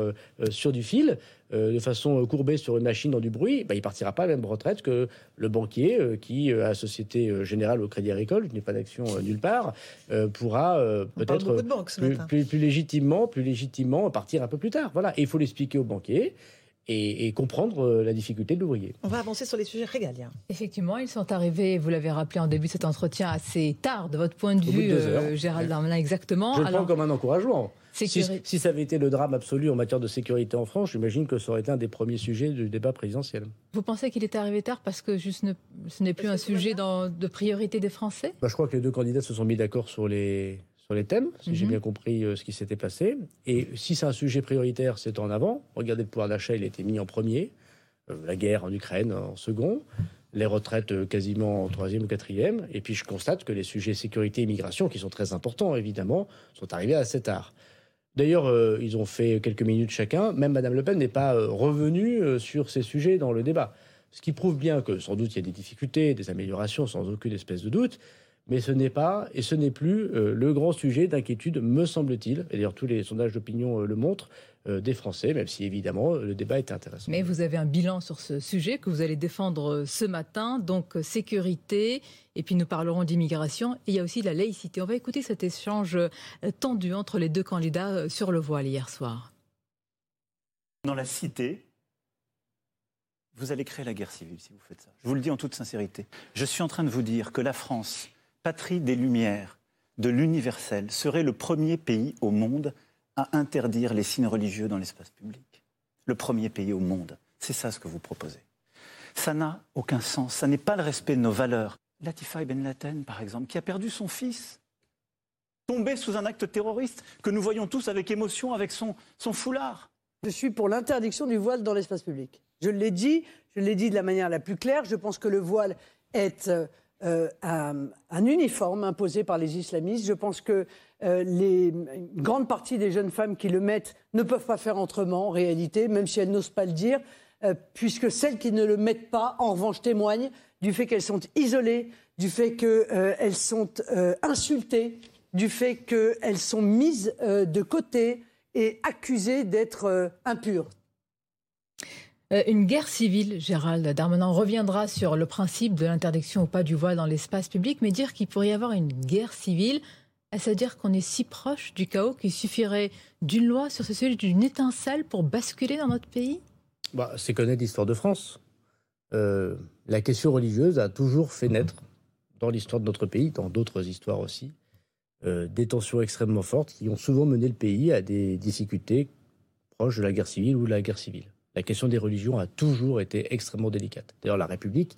sur du fil. De façon courbée sur une machine dans du bruit, bah, il partira pas à la même retraite que le banquier qui, à Société Générale au Crédit Agricole, je n'ai pas d'action nulle part, pourra peut-être plus, plus, légitimement, plus légitimement partir un peu plus tard. Voilà. Et il faut l'expliquer aux banquiers et, comprendre euh, la difficulté de l'ouvrier. On va avancer sur les sujets régaliens. Effectivement, ils sont arrivés, vous l'avez rappelé en début de cet entretien, assez tard de votre point de vue, euh, Gérald Darmanin, exactement. Je le prends comme un encouragement. Si, si, ça avait été le drame absolu en matière de sécurité en France, j'imagine que ça aurait été un des premiers sujets du débat présidentiel. Vous pensez qu'il était arrivé tard parce que juste ce n'est plus un sujet de priorité des Français? Bah, Je crois que les deux candidats se sont mis d'accord sur les, les thèmes, si j'ai mhm. bien compris euh, ce qui s'était passé. Et si c'est un sujet prioritaire, c'est en avant. Regardez le pouvoir d'achat, il a été mis en premier. Euh, la guerre en Ukraine en second. Les retraites euh, quasiment en troisième ou quatrième. Et puis je constate que les sujets sécurité et immigration, qui sont très importants évidemment, sont arrivés assez tard. D'ailleurs, ils ont fait quelques minutes chacun. Même Madame Le Pen n'est pas revenue sur ces sujets dans le débat. Ce qui prouve bien que sans doute il y a des difficultés, des améliorations, sans aucune espèce de doute mais ce n'est pas et ce n'est plus euh, le grand sujet d'inquiétude, me semble-t-il, et d'ailleurs tous les sondages d'opinion euh, le montrent, euh, des Français, même si évidemment le débat est intéressant. Mais vous avez un bilan sur ce sujet que vous allez défendre ce matin, donc sécurité, et puis nous parlerons d'immigration, et il y a aussi de la laïcité. On va écouter cet échange tendu entre les deux candidats sur le voile hier soir. Dans la cité, vous allez créer la guerre civile si vous faites ça. Je vous le dis en toute sincérité. Je suis en train de vous dire que la France patrie des Lumières, de l'universel, serait le premier pays au monde à interdire les signes religieux dans l'espace public. Le premier pays au monde. C'est ça ce que vous proposez. Ça n'a aucun sens. Ça n'est pas le respect de nos valeurs. Latifa Ben Laden, par exemple, qui a perdu son fils, tombé sous un acte terroriste que nous voyons tous avec émotion avec son, son foulard. Je suis pour l'interdiction du voile dans l'espace public. Je l'ai dit, je l'ai dit de la manière la plus claire. Je pense que le voile est euh, euh, un, uniforme imposé par les islamistes. Je pense que euh, les, une grande partie des jeunes femmes qui le mettent ne peuvent pas faire autrement en réalité, même si elles n'osent pas le dire, euh, puisque celles qui ne le mettent pas, en revanche, témoignent du fait qu'elles sont isolées, du fait qu'elles sont insultées, du fait qu'elles sont mises de côté et accusées d'être impures. Euh, une guerre civile, Gérald Darmanin reviendra sur le principe de l'interdiction ou pas du voile dans l'espace public, mais dire qu'il pourrait y avoir une guerre civile, est-ce à dire qu'on est si proche du chaos qu'il suffirait d'une loi sur ce sujet, d'une étincelle pour basculer dans notre pays? Bah, C'est connaître l'histoire de France. Euh, la question religieuse a toujours fait naître, dans l'histoire de notre pays, dans d'autres histoires aussi, euh, des tensions extrêmement fortes qui ont souvent mené le pays à des difficultés proches de la guerre civile ou de la guerre civile la question des religions a toujours été extrêmement délicate. D'ailleurs, la République,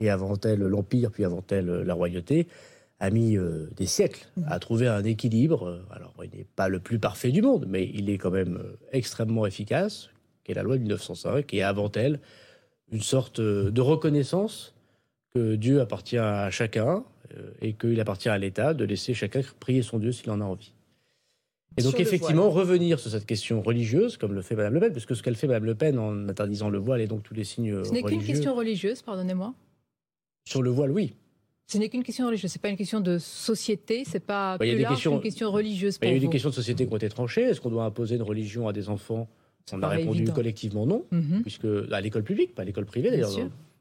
et avant elle l'Empire, puis avant elle la royauté, a mis euh, des siècles mmh. à trouver un équilibre. Alors, il n'est pas le plus parfait du monde, mais il est quand même euh, extrêmement efficace, qui est la loi de 1905, et avant elle, une sorte euh, de reconnaissance que Dieu appartient à chacun et qu'il appartient à l'État de laisser chacun prier son Dieu s'il en a envie. Et donc, effectivement, revenir sur cette question religieuse, comme le fait Mme Le Pen, parce que ce qu'elle fait Mme Le Pen en interdisant le voile et donc tous les signes religieux... Ce n'est qu'une question religieuse, pardonnez-moi. Sur le voile, oui. Ce n'est qu'une question religieuse, c'est pas une question de société, c'est pas bah, plus large, questions... une question religieuse. Bah, il y a eu des questions de société qui ont été tranchées. Est-ce qu'on doit imposer une religion à des enfants? On a répondu collectivement non, mhm. puisque à l'école publique, pas à l'école privée d'ailleurs.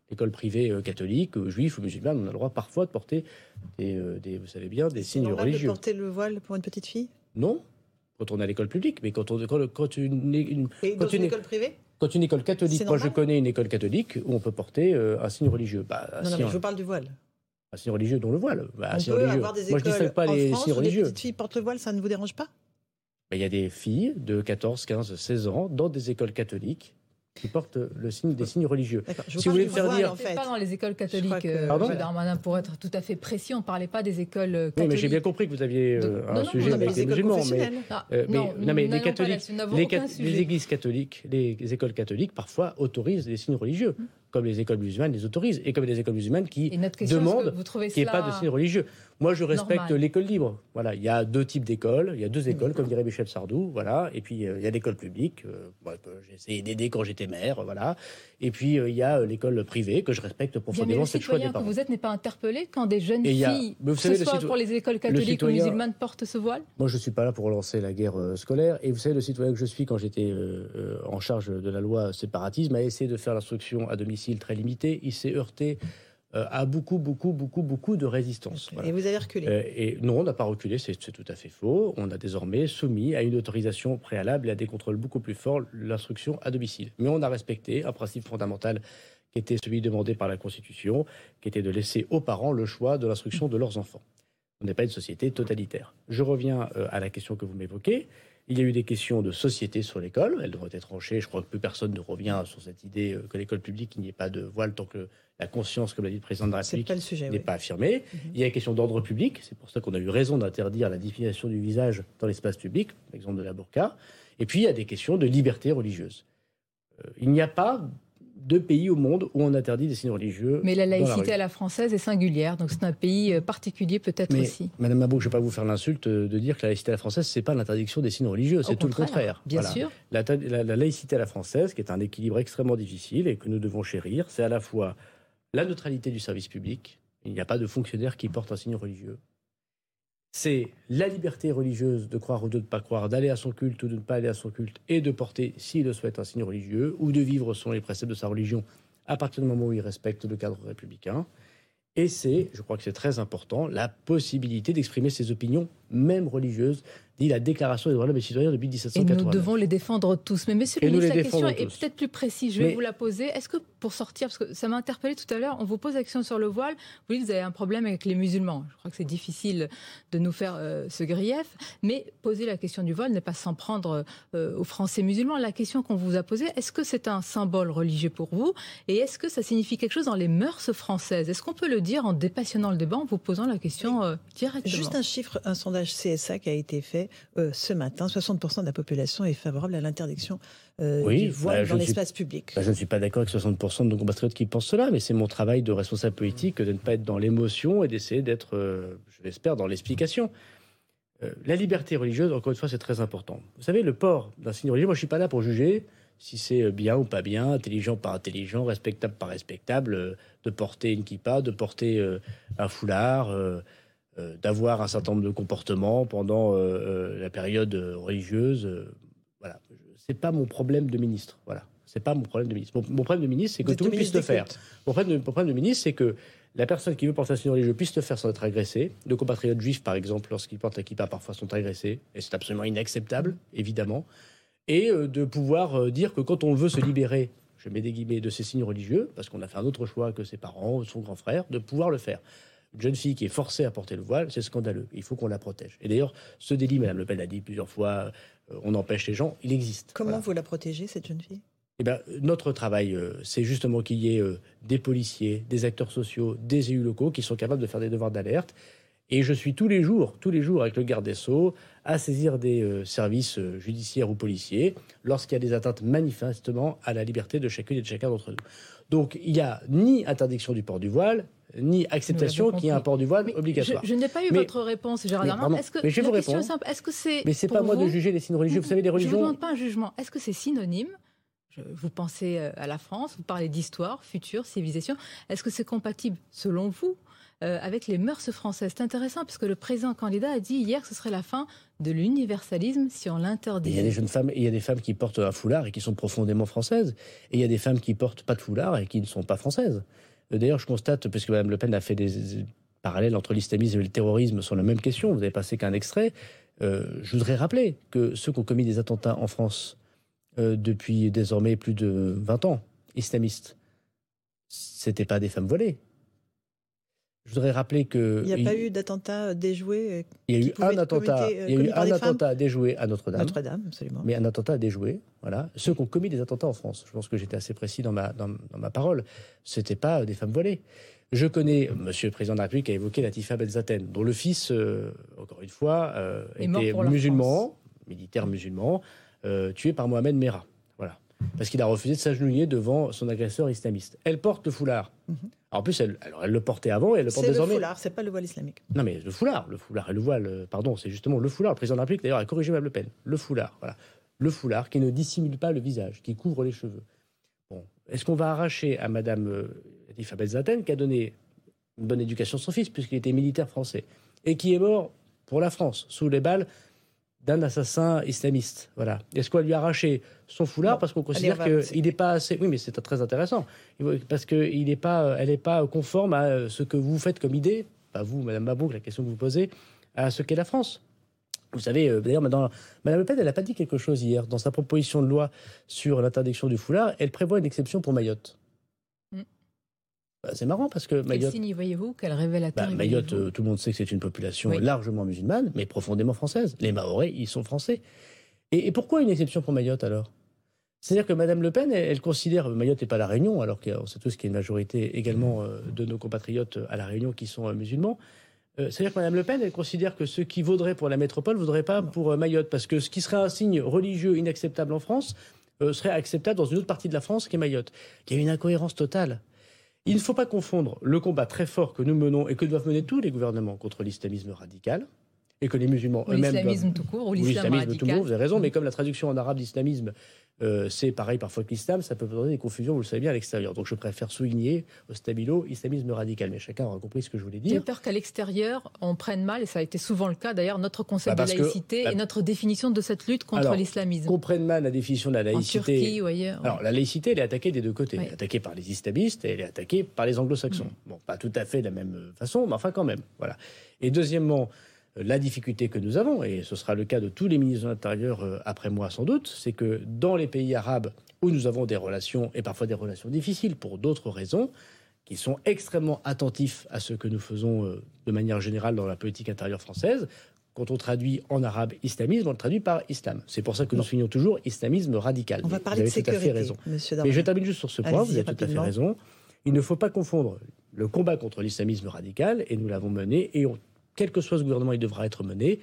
L'école privée euh, catholique, euh, juif ou musulmane, on a le droit parfois de porter des, euh, vous savez bien, des signes religieux. de porter le voile pour une petite fille? Non, quand on à l'école publique, mais quand on quand, quand une, une, Et dans une, école privée? quand une école catholique, moi je connais une école catholique où on peut porter un signe religieux. Bah, non, non, mais je vous parle du voile. Un signe religieux dont le voile. Bah, on peut religieux. avoir des écoles moi je pas les France signes religieux. les petites filles portent le voile, ça ne vous dérange pas? Bah, Il y a des filles de 14, 15, 16 ans dans des écoles catholiques qui portent le signe des signes religieux. Si vous voulez faire dire, en fait. pas dans les écoles catholiques, que... Euh, Pardon Darmanin, pour être tout à fait précis, on ne parlait pas des écoles catholiques. Oui, mais j'ai bien compris que vous aviez euh, un sujet avec les musulmans, mais, ah, euh, non, mais les catholiques, les, les, églises catholiques, les écoles catholiques parfois autorisent des signes religieux. Hum comme les écoles musulmanes les autorisent, et comme les écoles musulmanes qui demandent qu'il n'y ait pas de signe religieux. Moi, je respecte l'école libre. Voilà, il y a deux types d'écoles. Il y a deux écoles, comme dirait Michel Sardou. Voilà, et puis euh, il y a l'école publique. Euh, j'ai essayé d'aider quand j'étais maire. Voilà, et puis euh, il y a l'école privée que je respecte profondément. C'est le choix des parents. que vous êtes n'est pas interpellé quand des jeunes filles, que ce soit pour les écoles catholiques ou musulmanes, portent ce voile? Moi, je suis pas là pour lancer la guerre scolaire. Et vous savez, le citoyen que je suis, quand j'étais en charge de la loi séparatisme, a essayé de faire l'instruction à domicile très limitée il s'est heurté euh, à beaucoup, beaucoup, beaucoup, beaucoup de résistance. Et vous avez reculé euh, et Non, on n'a pas reculé, c'est tout à fait faux. On a désormais soumis à une autorisation préalable et à des contrôles beaucoup plus forts l'instruction à domicile. Mais on a respecté un principe fondamental qui était celui demandé par la Constitution, qui était de laisser aux parents le choix de l'instruction de leurs enfants. On n'est pas une société totalitaire. Je reviens euh, à la question que vous m'évoquez. Il y a eu des questions de société sur l'école. Elles devraient être tranchées. Je crois que plus personne ne revient sur cette idée que l'école publique, il n'y ait pas de voile tant que la conscience, comme l'a dit le président de la République, n'est pas affirmée. Mhm. Il y a une question d'ordre public. C'est pour ça qu'on a eu raison d'interdire la définition du visage dans l'espace public, l'exemple de la burqa. Et puis, il y a des questions de liberté religieuse. Euh, il n'y a pas deux pays au monde où on interdit des signes religieux. Mais la laïcité à la française est singulière, donc c'est un pays euh, particulier peut-être aussi. Madame Mabou, je ne vais pas vous faire l'insulte euh, de dire que la laïcité à la française, c'est pas l'interdiction des signes religieux, c'est tout le contraire. Bien sûr. La, la, laïcité à la française, qui est un équilibre extrêmement difficile et que nous devons chérir, c'est à la fois la neutralité du service public, il n'y a pas de fonctionnaire qui porte un signe religieux. C'est la liberté religieuse de croire ou de ne pas croire, d'aller à son culte ou de ne pas aller à son culte, et de porter, s'il le souhaite, un signe religieux, ou de vivre selon les préceptes de sa religion, à partir du moment où il respecte le cadre républicain. Et c'est, je crois que c'est très important, la possibilité d'exprimer ses opinions, même religieuses, dit la Déclaration des droits de l'homme et des citoyens depuis 1789. Et nous devons les défendre tous. Mais monsieur le ministre, la question est peut-être plus précise. Je vais vous la poser. Est-ce que pour sortir, parce que ça m'a interpellé tout à l'heure, on vous pose la question sur le voile, vous dites que vous avez un problème avec les musulmans. Je crois que c'est difficile de nous faire euh, ce grief, mais poser la question du voile n'est pas s'en prendre euh, aux Français musulmans. La question qu'on vous a posée, est-ce que c'est un symbole religieux pour vous? Et est-ce que ça signifie quelque chose dans les mœurs françaises? Est-ce qu'on peut le dire en dépassionnant le débat, en vous posant la question euh, directement? Juste un chiffre, un sondage CSA qui a été fait euh, ce matin. 60% de la population est favorable à l'interdiction euh, du voile bah, dans l'espace public. Bah, je ne suis pas d'accord avec 60% de nos compatriotes qui pensent cela, mais c'est mon travail de responsable politique de ne pas être dans l'émotion et d'essayer d'être, euh, je l'espère, dans l'explication. la liberté religieuse, encore une fois, c'est très important. Vous savez, le port d'un signe religieux, moi je ne suis pas là pour juger si c'est bien ou pas bien, intelligent par intelligent, respectable par respectable, de porter une kippa, de porter un foulard. Euh, d'avoir un certain nombre de comportements pendant euh, euh, la période religieuse. voilà, c'est pas mon problème de ministre. Voilà, c'est pas mon problème de ministre. Mon, problème de ministre, c'est que tout le monde puisse le faire. Mon problème, de, problème de ministre, c'est que la personne qui veut porter un signe religieux puisse le faire sans être agressé. De compatriotes juifs, par exemple, lorsqu'ils portent la kippa, parfois sont agressés, et c'est absolument inacceptable, évidemment. Et de pouvoir dire que quand on veut se libérer, je mets des guillemets, de ces signes religieux, parce qu'on a fait un autre choix que ses parents, son grand frère, de pouvoir le faire une jeune fille qui est forcée à porter le voile, c'est scandaleux. Il faut qu'on la protège. Et d'ailleurs, ce délit, Mme Le Pen a dit plusieurs fois, euh, on empêche les gens, il existe. Comment vous la protégez, cette jeune fille? Eh bien, notre travail, euh, c'est justement qu'il y ait euh, des policiers, des acteurs sociaux, des élus locaux qui sont capables de faire des devoirs d'alerte. Et je suis tous les jours, tous les jours avec le garde des Sceaux, à saisir des services judiciaires ou policiers lorsqu'il y a des atteintes manifestement à la liberté de chacune et de chacun d'entre nous. Donc il n'y a ni interdiction du port du voile, ni acceptation qu'il y ait un port du voile obligatoire. Je, n'ai pas eu votre réponse, Gérard Darmanin. Est-ce que mais je vais vous répondre. Est-ce que c'est Mais c'est pas moi de juger les signes religieux. Vous savez, les religions. Je ne demande pas un jugement. Est-ce que c'est synonyme vous pensez à la France, vous parlez d'histoire, future, civilisation. Est-ce que c'est compatible, selon vous, avec les mœurs françaises C'est intéressant puisque le président candidat a dit hier que ce serait la fin de l'universalisme si on l'interdit. Il y a des jeunes femmes, il y a des femmes qui portent un foulard et qui sont profondément françaises, et il y a des femmes qui portent pas de foulard et qui ne sont pas françaises. D'ailleurs, je constate, puisque Mme Le Pen a fait des parallèles entre l'islamisme et le terrorisme sur la même question, vous n'avez passé qu'un extrait, euh, je voudrais rappeler que ceux qui ont commis des attentats en France euh, depuis désormais plus de 20 ans, islamistes, c'était pas des femmes voilées, je voudrais rappeler que. Il n'y a pas eu d'attentat déjoué. Il y a eu un attentat. Il y a eu un attentat déjoué à Notre-Dame. Notre-Dame, absolument. Mais un attentat déjoué, voilà. Ceux qui ont commis des attentats en France, je pense que j'étais assez précis dans ma, dans, ma parole, ce n'étaient pas des femmes voilées. Je connais, Monsieur le Président de la République a évoqué Latifa Benzaten, dont le fils, euh, encore une fois, euh, était musulman, militaire musulman, euh, tué par Mohamed Merah. Parce qu'il a refusé de s'agenouiller devant son agresseur islamiste. Elle porte le foulard. Mhm. En plus, elle, alors elle le portait avant et elle le porte désormais. C'est le foulard, c'est pas le voile islamique. Non, mais le foulard, le foulard et le voile, pardon, c'est justement le foulard. Le président de la République, d'ailleurs, a corrigé Mme Le Pen. Le foulard, voilà. Le foulard qui ne dissimule pas le visage, qui couvre les cheveux. Bon, est-ce qu'on va arracher à Mme euh, Zaten, qui a donné une bonne éducation à son fils, puisqu'il était militaire français, et qui est mort pour la France, sous les balles d'un assassin islamiste. Voilà. Est-ce qu'on va lui arracher son foulard parce qu'on considère qu'il n'est pas assez. Oui, mais c'est très intéressant. Parce qu'elle n'est pas, elle pas conforme à ce que vous faites comme idée, pas vous, Madame Babouk, la question que vous posez, à ce qu'est la France. Vous savez, euh, d'ailleurs, Madame Le Pen, elle n'a pas dit quelque chose hier. Dans sa proposition de loi sur l'interdiction du foulard, elle prévoit une exception pour Mayotte. Bah, c'est marrant parce que Mayotte. Quel signe voyez-vous? Quel révélateur bah, Mayotte, euh, tout le monde sait que c'est une population largement musulmane, mais profondément française. Les Mahorais, ils sont français. Et, pourquoi une exception pour Mayotte alors? C'est-à-dire que Mme Le Pen, elle, considère Mayotte n'est pas la Réunion, alors qu'on sait tous qu'il y a une majorité également euh, de nos compatriotes à la Réunion qui sont euh, musulmans. C'est-à-dire que Mme Le Pen, elle considère que ce qui vaudrait pour la métropole ne vaudrait pas pour Mayotte, parce que ce qui serait un signe religieux inacceptable en France serait acceptable dans une autre partie de la France qui est Mayotte. Il y a une incohérence totale. Il ne faut pas confondre le combat très fort que nous menons et que doivent mener tous les gouvernements contre l'islamisme radical et que les musulmans eux-mêmes. L'islamisme tout court ou l'islamisme tout court, vous avez raison, mais comme la traduction en arabe d'islamisme euh, c'est pareil parfois que l'islam, ça peut donner des confusions, vous le savez bien, à l'extérieur. Donc je préfère souligner au stabilo islamisme radical. Mais chacun aura compris ce que je voulais dire. J'ai peur qu'à l'extérieur, on prenne mal, et ça a été souvent le cas d'ailleurs, notre concept bah, de laïcité et notre définition de cette lutte contre l'islamisme. Qu'on prenne mal la définition de la laïcité. En Turquie ou ailleurs. Alors la laïcité, elle est attaquée des deux côtés. Elle est attaquée par les islamistes et elle est attaquée par les anglo-saxons. Mm. Bon, pas tout à fait de la même façon, mais enfin quand même. Voilà. Et deuxièmement, la difficulté que nous avons, et ce sera le cas de tous les ministres de l'Intérieur euh, après moi sans doute, c'est que dans les pays arabes où nous avons des relations, et parfois des relations difficiles pour d'autres raisons, qui sont extrêmement attentifs à ce que nous faisons euh, de manière générale dans la politique intérieure française, quand on traduit en arabe islamisme, on le traduit par islam. C'est pour ça que nous soulignons toujours islamisme radical. On va parler de sécurité, raison. Mais je termine juste sur ce point, vous avez tout à fait raison. Il ne faut pas confondre le combat contre l'islamisme radical, et nous l'avons mené, et on quel que soit ce gouvernement, il devra être mené,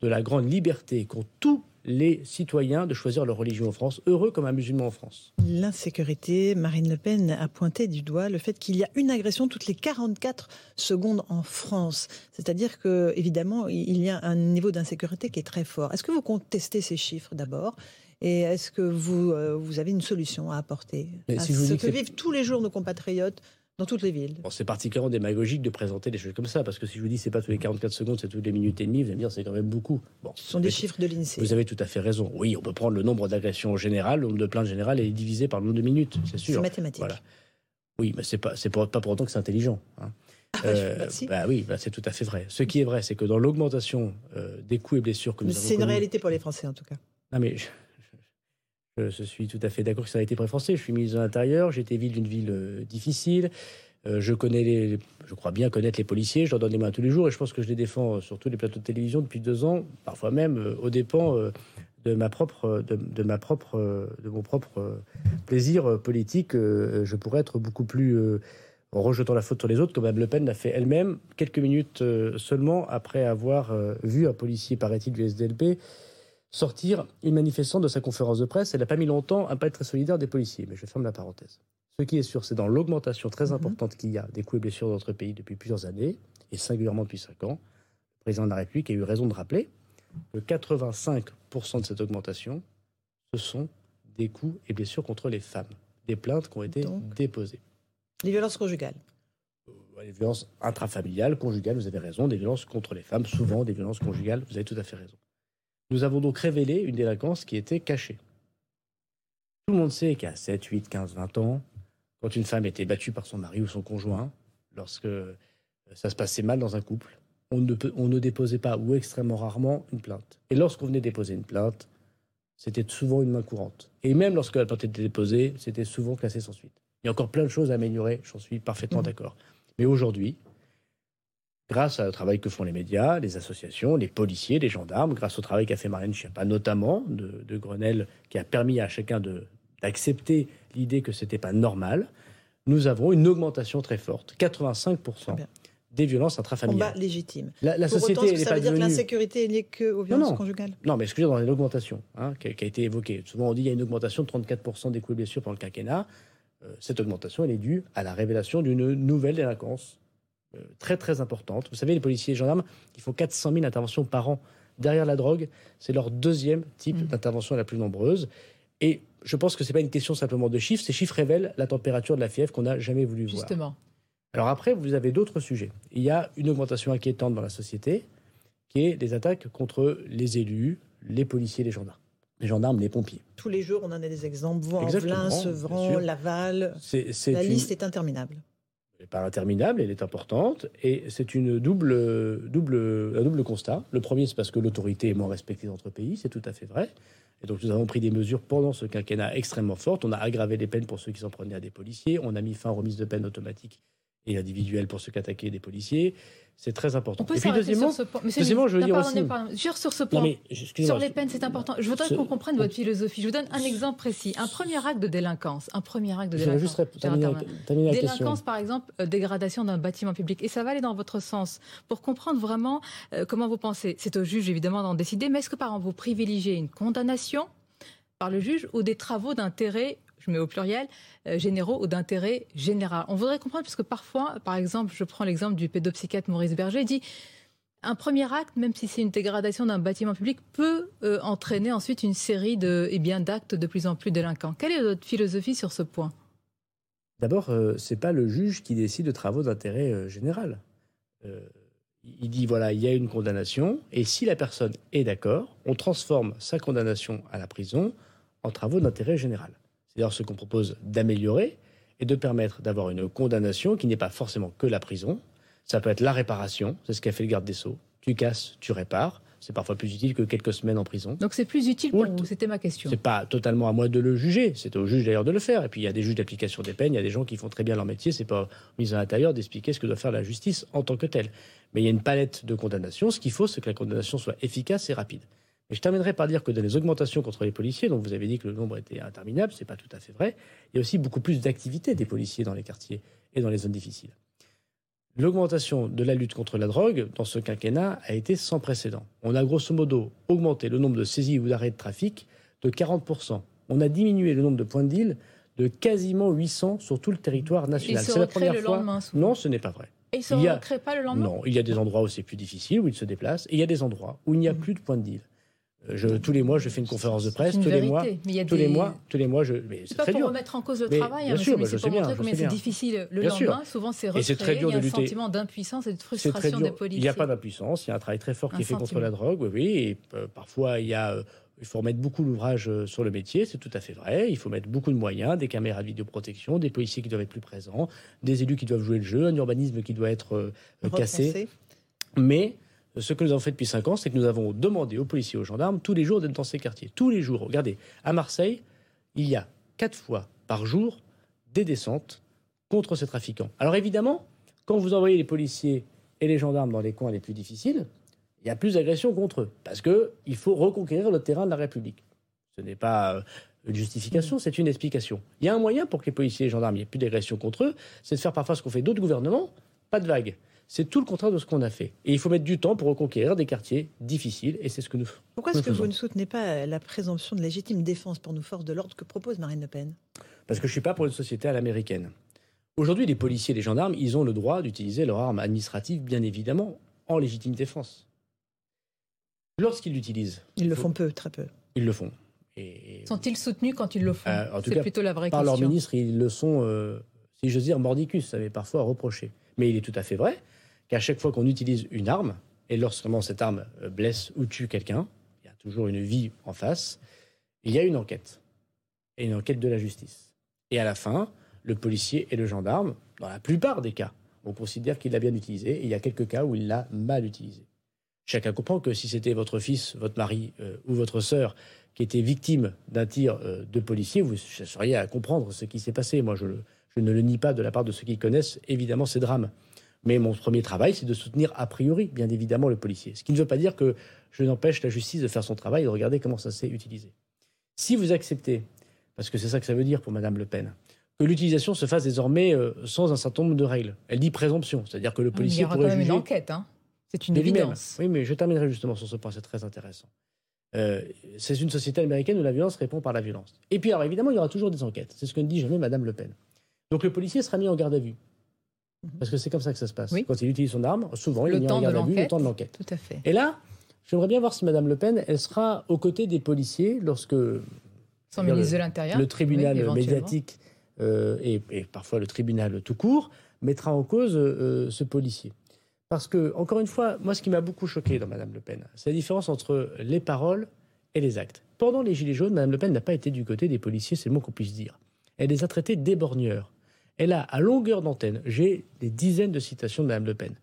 de la grande liberté qu'ont tous les citoyens de choisir leur religion en France, heureux comme un musulman en France. L'insécurité, Marine Le Pen a pointé du doigt le fait qu'il y a une agression toutes les 44 secondes en France. C'est-à-dire que, évidemment, il y a un niveau d'insécurité qui est très fort. Est-ce que vous contestez ces chiffres d'abord? Et est-ce que vous, euh, vous avez une solution à apporter à ce que vivent tous les jours nos compatriotes dans toutes les villes. c'est particulièrement démagogique de présenter des choses comme ça, parce que si je vous dis c'est pas tous les 44 secondes, c'est toutes les minutes et demie, vous allez me dire c'est quand même beaucoup. Bon, Ce sont des chiffres de l'INSEE. Vous avez tout à fait raison. Oui, on peut prendre le nombre d'agressions générales, le nombre de plaintes générales et diviser par le nombre de minutes, c'est sûr. C'est mathématique. Voilà. Oui, mais c'est pas, c'est pas pour autant que c'est intelligent. Hein. Ah, bah, euh, bah, oui, bah, c'est tout à fait vrai. Ce qui est vrai, c'est que dans l'augmentation euh, des coûts et blessures que nous avons. C'est une réalité pour les Français en tout cas. Non mais je, suis tout à fait d'accord que ça a été Français. Je suis ministre de l'Intérieur, été ville d'une ville euh, difficile. Euh, je connais les, je crois bien connaître les policiers, je leur donne les mains tous les jours et je pense que je les défends sur tous les plateaux de télévision depuis deux ans, parfois même euh, aux dépens euh, de ma propre, de, ma propre, de mon propre plaisir politique. je pourrais être beaucoup plus en rejetant la faute sur les autres, comme Mme Le Pen l'a fait elle-même quelques minutes seulement après avoir vu un policier, paraît-il, du SDLP sortir une manifestant de sa conférence de presse. Elle n'a pas mis longtemps à pas être très solidaire des policiers, mais je ferme la parenthèse. Ce qui est sûr, c'est dans l'augmentation très mhm. importante qu'il y a des coups et blessures dans notre pays depuis plusieurs années, et singulièrement depuis cinq ans. Le président de la République a eu raison de rappeler que 85% de cette augmentation, ce sont des coups et blessures contre les femmes. Des plaintes qui ont été déposées. Les violences conjugales euh, Les violences intrafamiliales, conjugales, vous avez raison. Des violences contre les femmes, souvent des violences conjugales, vous avez tout à fait raison. Nous avons donc révélé une délinquance qui était cachée. Tout le monde sait qu'à 7, 8, 15, 20 ans, quand une femme était battue par son mari ou son conjoint, lorsque euh, ça se passait mal dans un couple, on ne, on ne déposait pas, ou extrêmement rarement, une plainte. Et lorsqu'on venait déposer une plainte, c'était souvent une main courante. Et même lorsque la plainte était déposée, c'était souvent classé sans suite. Il y a encore plein de choses à améliorer, j'en suis parfaitement mmh. d'accord. Mais aujourd'hui, grâce au travail que font les médias, les associations, les policiers, les gendarmes, grâce au travail qu'a fait Marlène Schiappa, notamment de, de, Grenelle, qui a permis à chacun d'accepter l'idée que ce n'était pas normal, nous avons une augmentation très forte, 85% des violences intrafamiliales. Combat légitime. La, société, autant, ça veut dire que l'insécurité n'est que aux violences conjugales? Non, mais que dire dans l'augmentation hein, qui, a été évoquée. Souvent, on dit qu'il y a une augmentation de 34% des coups et blessures pendant le quinquennat. Euh, cette augmentation, elle est due à la révélation d'une nouvelle délinquance très, très importante. Vous savez, les policiers et les gendarmes, ils font 400 000 interventions par an derrière la drogue. C'est leur deuxième type mmh. d'intervention la plus nombreuse. Et je pense que ce n'est pas une question simplement de chiffres. Ces chiffres révèlent la température de la fièvre qu'on n'a jamais voulu voir. Justement. Alors après, vous avez d'autres sujets. Il y a une augmentation inquiétante dans la société, qui est des attaques contre les élus, les policiers, les gendarmes. Les gendarmes, les pompiers. Tous les jours, on en a des exemples. Vaux-en-Velin, Sevran, Laval. la liste est interminable. N'est pas interminable, elle est importante. Et c'est une double, double, un double constat. Le premier, c'est parce que l'autorité est moins respectée dans notre pays, c'est tout à fait vrai. Et donc nous avons pris des mesures pendant ce quinquennat extrêmement fortes. On a aggravé les peines pour ceux qui s'en prenaient à des policiers. On a mis fin aux remises de peine automatiques et individuelle pour ceux qui attaquaient des policiers. C'est très important. On peut et puis deuxièmement, sur ce point. deuxièmement, je veux dire aussi... Jure sur ce point. sur les peines, c'est important. Je voudrais qu'on comprenne votre philosophie. Je vous donne un exemple précis. Un premier acte de délinquance. Un premier acte de délinquance. Juste terminer, délinquance, par exemple, euh, dégradation d'un bâtiment public. Et ça va aller dans votre sens. Pour comprendre vraiment euh, comment vous pensez. C'est au juge, évidemment, d'en décider. Mais est-ce que, par exemple, vous privilégiez une condamnation par le juge ou des travaux d'intérêt mets au pluriel, euh, généraux ou d'intérêt général. On voudrait comprendre, parce que parfois, par exemple, je prends l'exemple du pédopsychiatre Maurice Berger, il dit un premier acte, même si c'est une dégradation d'un bâtiment public, peut euh, entraîner ensuite une série de, eh bien, d'actes de plus en plus délinquants. Quelle est votre philosophie sur ce point? D'abord, euh, ce n'est pas le juge qui décide de travaux d'intérêt général. il dit voilà, il y a une condamnation, et si la personne est d'accord, on transforme sa condamnation à la prison en travaux d'intérêt général. D'ailleurs ce qu'on propose d'améliorer et de permettre d'avoir une condamnation qui n'est pas forcément que la prison. Ça peut être la réparation, c'est ce qu'a fait le garde des Sceaux. Tu casses, tu répares. C'est parfois plus utile que quelques semaines en prison. Donc c'est plus utile pour vous, c'était ma question. C'est pas totalement à moi de le juger, c'est au juge d'ailleurs de le faire. Et puis il y a des juges d'application des peines, il y a des gens qui font très bien leur métier, c'est pas mis à l'intérieur d'expliquer ce que doit faire la justice en tant que telle. Mais il y a une palette de condamnations. Ce qu'il faut, c'est que la condamnation soit efficace et rapide je terminerai par dire que dans les augmentations contre les policiers, dont vous avez dit que le nombre était interminable, ce n'est pas tout à fait vrai, il y a aussi beaucoup plus d'activité des policiers dans les quartiers et dans les zones difficiles. L'augmentation de la lutte contre la drogue dans ce quinquennat a été sans précédent. On a grosso modo augmenté le nombre de saisies ou d'arrêts de trafic de 40%. On a diminué le nombre de points de deal de quasiment 800 sur tout le territoire national. C'est la première le fois. Lendemain, non, ce n'est pas vrai. Et il se recrée pas le lendemain? Non, il y a des endroits où c'est plus difficile, où il se déplace, et il y a des endroits où il n'y a mmh. plus de points de deal tous les mois, je fais une conférence de presse. Tous les mois, tous les mois, tous les mois, je. C'est très pas pour remettre en cause le travail, bien hein, sûr, mais c'est pour montrer combien c'est difficile le lendemain. Souvent, c'est recréé. très dur il y a un sentiment d'impuissance et de frustration des policiers. Il n'y a pas d'impuissance. Il y a un travail très fort qui est fait contre la drogue. Oui, oui. Et euh, parfois, il y a. Euh, il faut remettre beaucoup d'ouvrages euh, sur le métier, c'est tout à fait vrai. Il faut mettre beaucoup de moyens, des caméras de vidéoprotection, des policiers qui doivent être plus présents, des élus qui doivent jouer le jeu, un urbanisme qui doit être cassé. Mais ce que nous avons fait depuis cinq ans, c'est que nous avons demandé aux policiers aux gendarmes tous les jours d'être dans ces quartiers. Tous les jours. Regardez, à Marseille, il y a quatre fois par jour des descentes contre ces trafiquants. Alors évidemment, quand vous envoyez les policiers et les gendarmes dans les coins les plus difficiles, il y a plus d'agressions contre eux. Parce qu'il faut reconquérir le terrain de la République. Ce n'est pas euh, une justification, c'est une explication. Il y a un moyen pour que les policiers et les gendarmes, il n'y ait plus d'agressions contre eux, c'est de faire parfois ce qu'ont fait d'autres gouvernements, pas de vagues. C'est tout le contraire de ce qu'on a fait. Et il faut mettre du temps pour reconquérir des quartiers difficiles, et c'est ce que nous faisons. Pourquoi est-ce que vous ne soutenez pas la présomption de légitime défense pour nos forces de l'ordre que propose Marine Le Pen? Parce que je ne suis pas pour une société à l'américaine. Aujourd'hui, les policiers et les gendarmes, ils ont le droit d'utiliser leur arme administrative, bien évidemment, en légitime défense. Lorsqu'ils l'utilisent. Ils le font peu, très peu. Ils le font. Sont-ils soutenus quand ils le font? Euh, C'est plutôt la vraie question. Par leur ministre, ils le sont, euh, si j'ose dire, mordicus, ça avait parfois à reprocher. Mais il est tout à fait vrai qu'à chaque fois qu'on utilise une arme, et lorsque cette arme euh, blesse ou tue quelqu'un, il y a toujours une vie en face, il y a une enquête. Et une enquête de la justice. Et à la fin, le policier et le gendarme, dans la plupart des cas, on considère qu'il l'a bien utilisé, et il y a quelques cas où il l'a mal utilisé. Chacun comprend que si c'était votre fils, votre mari ou votre sœur qui était victime d'un tir euh, de policier, vous seriez à comprendre ce qui s'est passé. Moi, je, ne le nie pas de la part de ceux qui connaissent évidemment ces drames. Mais mon premier travail, c'est de soutenir a priori, bien évidemment, le policier. Ce qui ne veut pas dire que je n'empêche la justice de faire son travail et de regarder comment ça s'est utilisé. Si vous acceptez, parce que c'est ça que ça veut dire pour Mme Le Pen, que l'utilisation se fasse désormais euh, sans un certain nombre de règles. Elle dit présomption, c'est-à-dire que le policier ah, il y aura quand même une enquête, hein. c'est une évidence. Oui, mais je terminerai justement sur ce point, c'est très intéressant. Euh, c'est une société américaine où la violence répond par la violence. Et puis, alors évidemment, il y aura toujours des enquêtes. C'est ce que ne dit jamais Madame Le Pen. Donc le policier sera mis en garde à vue. Mhm. Parce que c'est comme ça que ça se passe. Quand il utilise son arme, souvent, il est mis en garde à vue le temps de l'enquête. Tout à fait. Et là, j'aimerais bien voir si Madame Le Pen, elle sera aux côtés des policiers lorsque. Son ministre de l'Intérieur. Le tribunal médiatique euh, et, parfois le tribunal tout court mettra en cause euh, ce policier. Parce que, encore une fois, moi, ce qui m'a beaucoup choqué dans Mme Le Pen, c'est la différence entre les paroles et les actes. Pendant les Gilets jaunes, Mme Le Pen n'a pas été du côté des policiers, c'est le mot qu'on puisse dire. Elle les a traités d'éborgneurs. Elle a, à longueur d'antenne, j'ai des dizaines de citations de Mme Le Pen,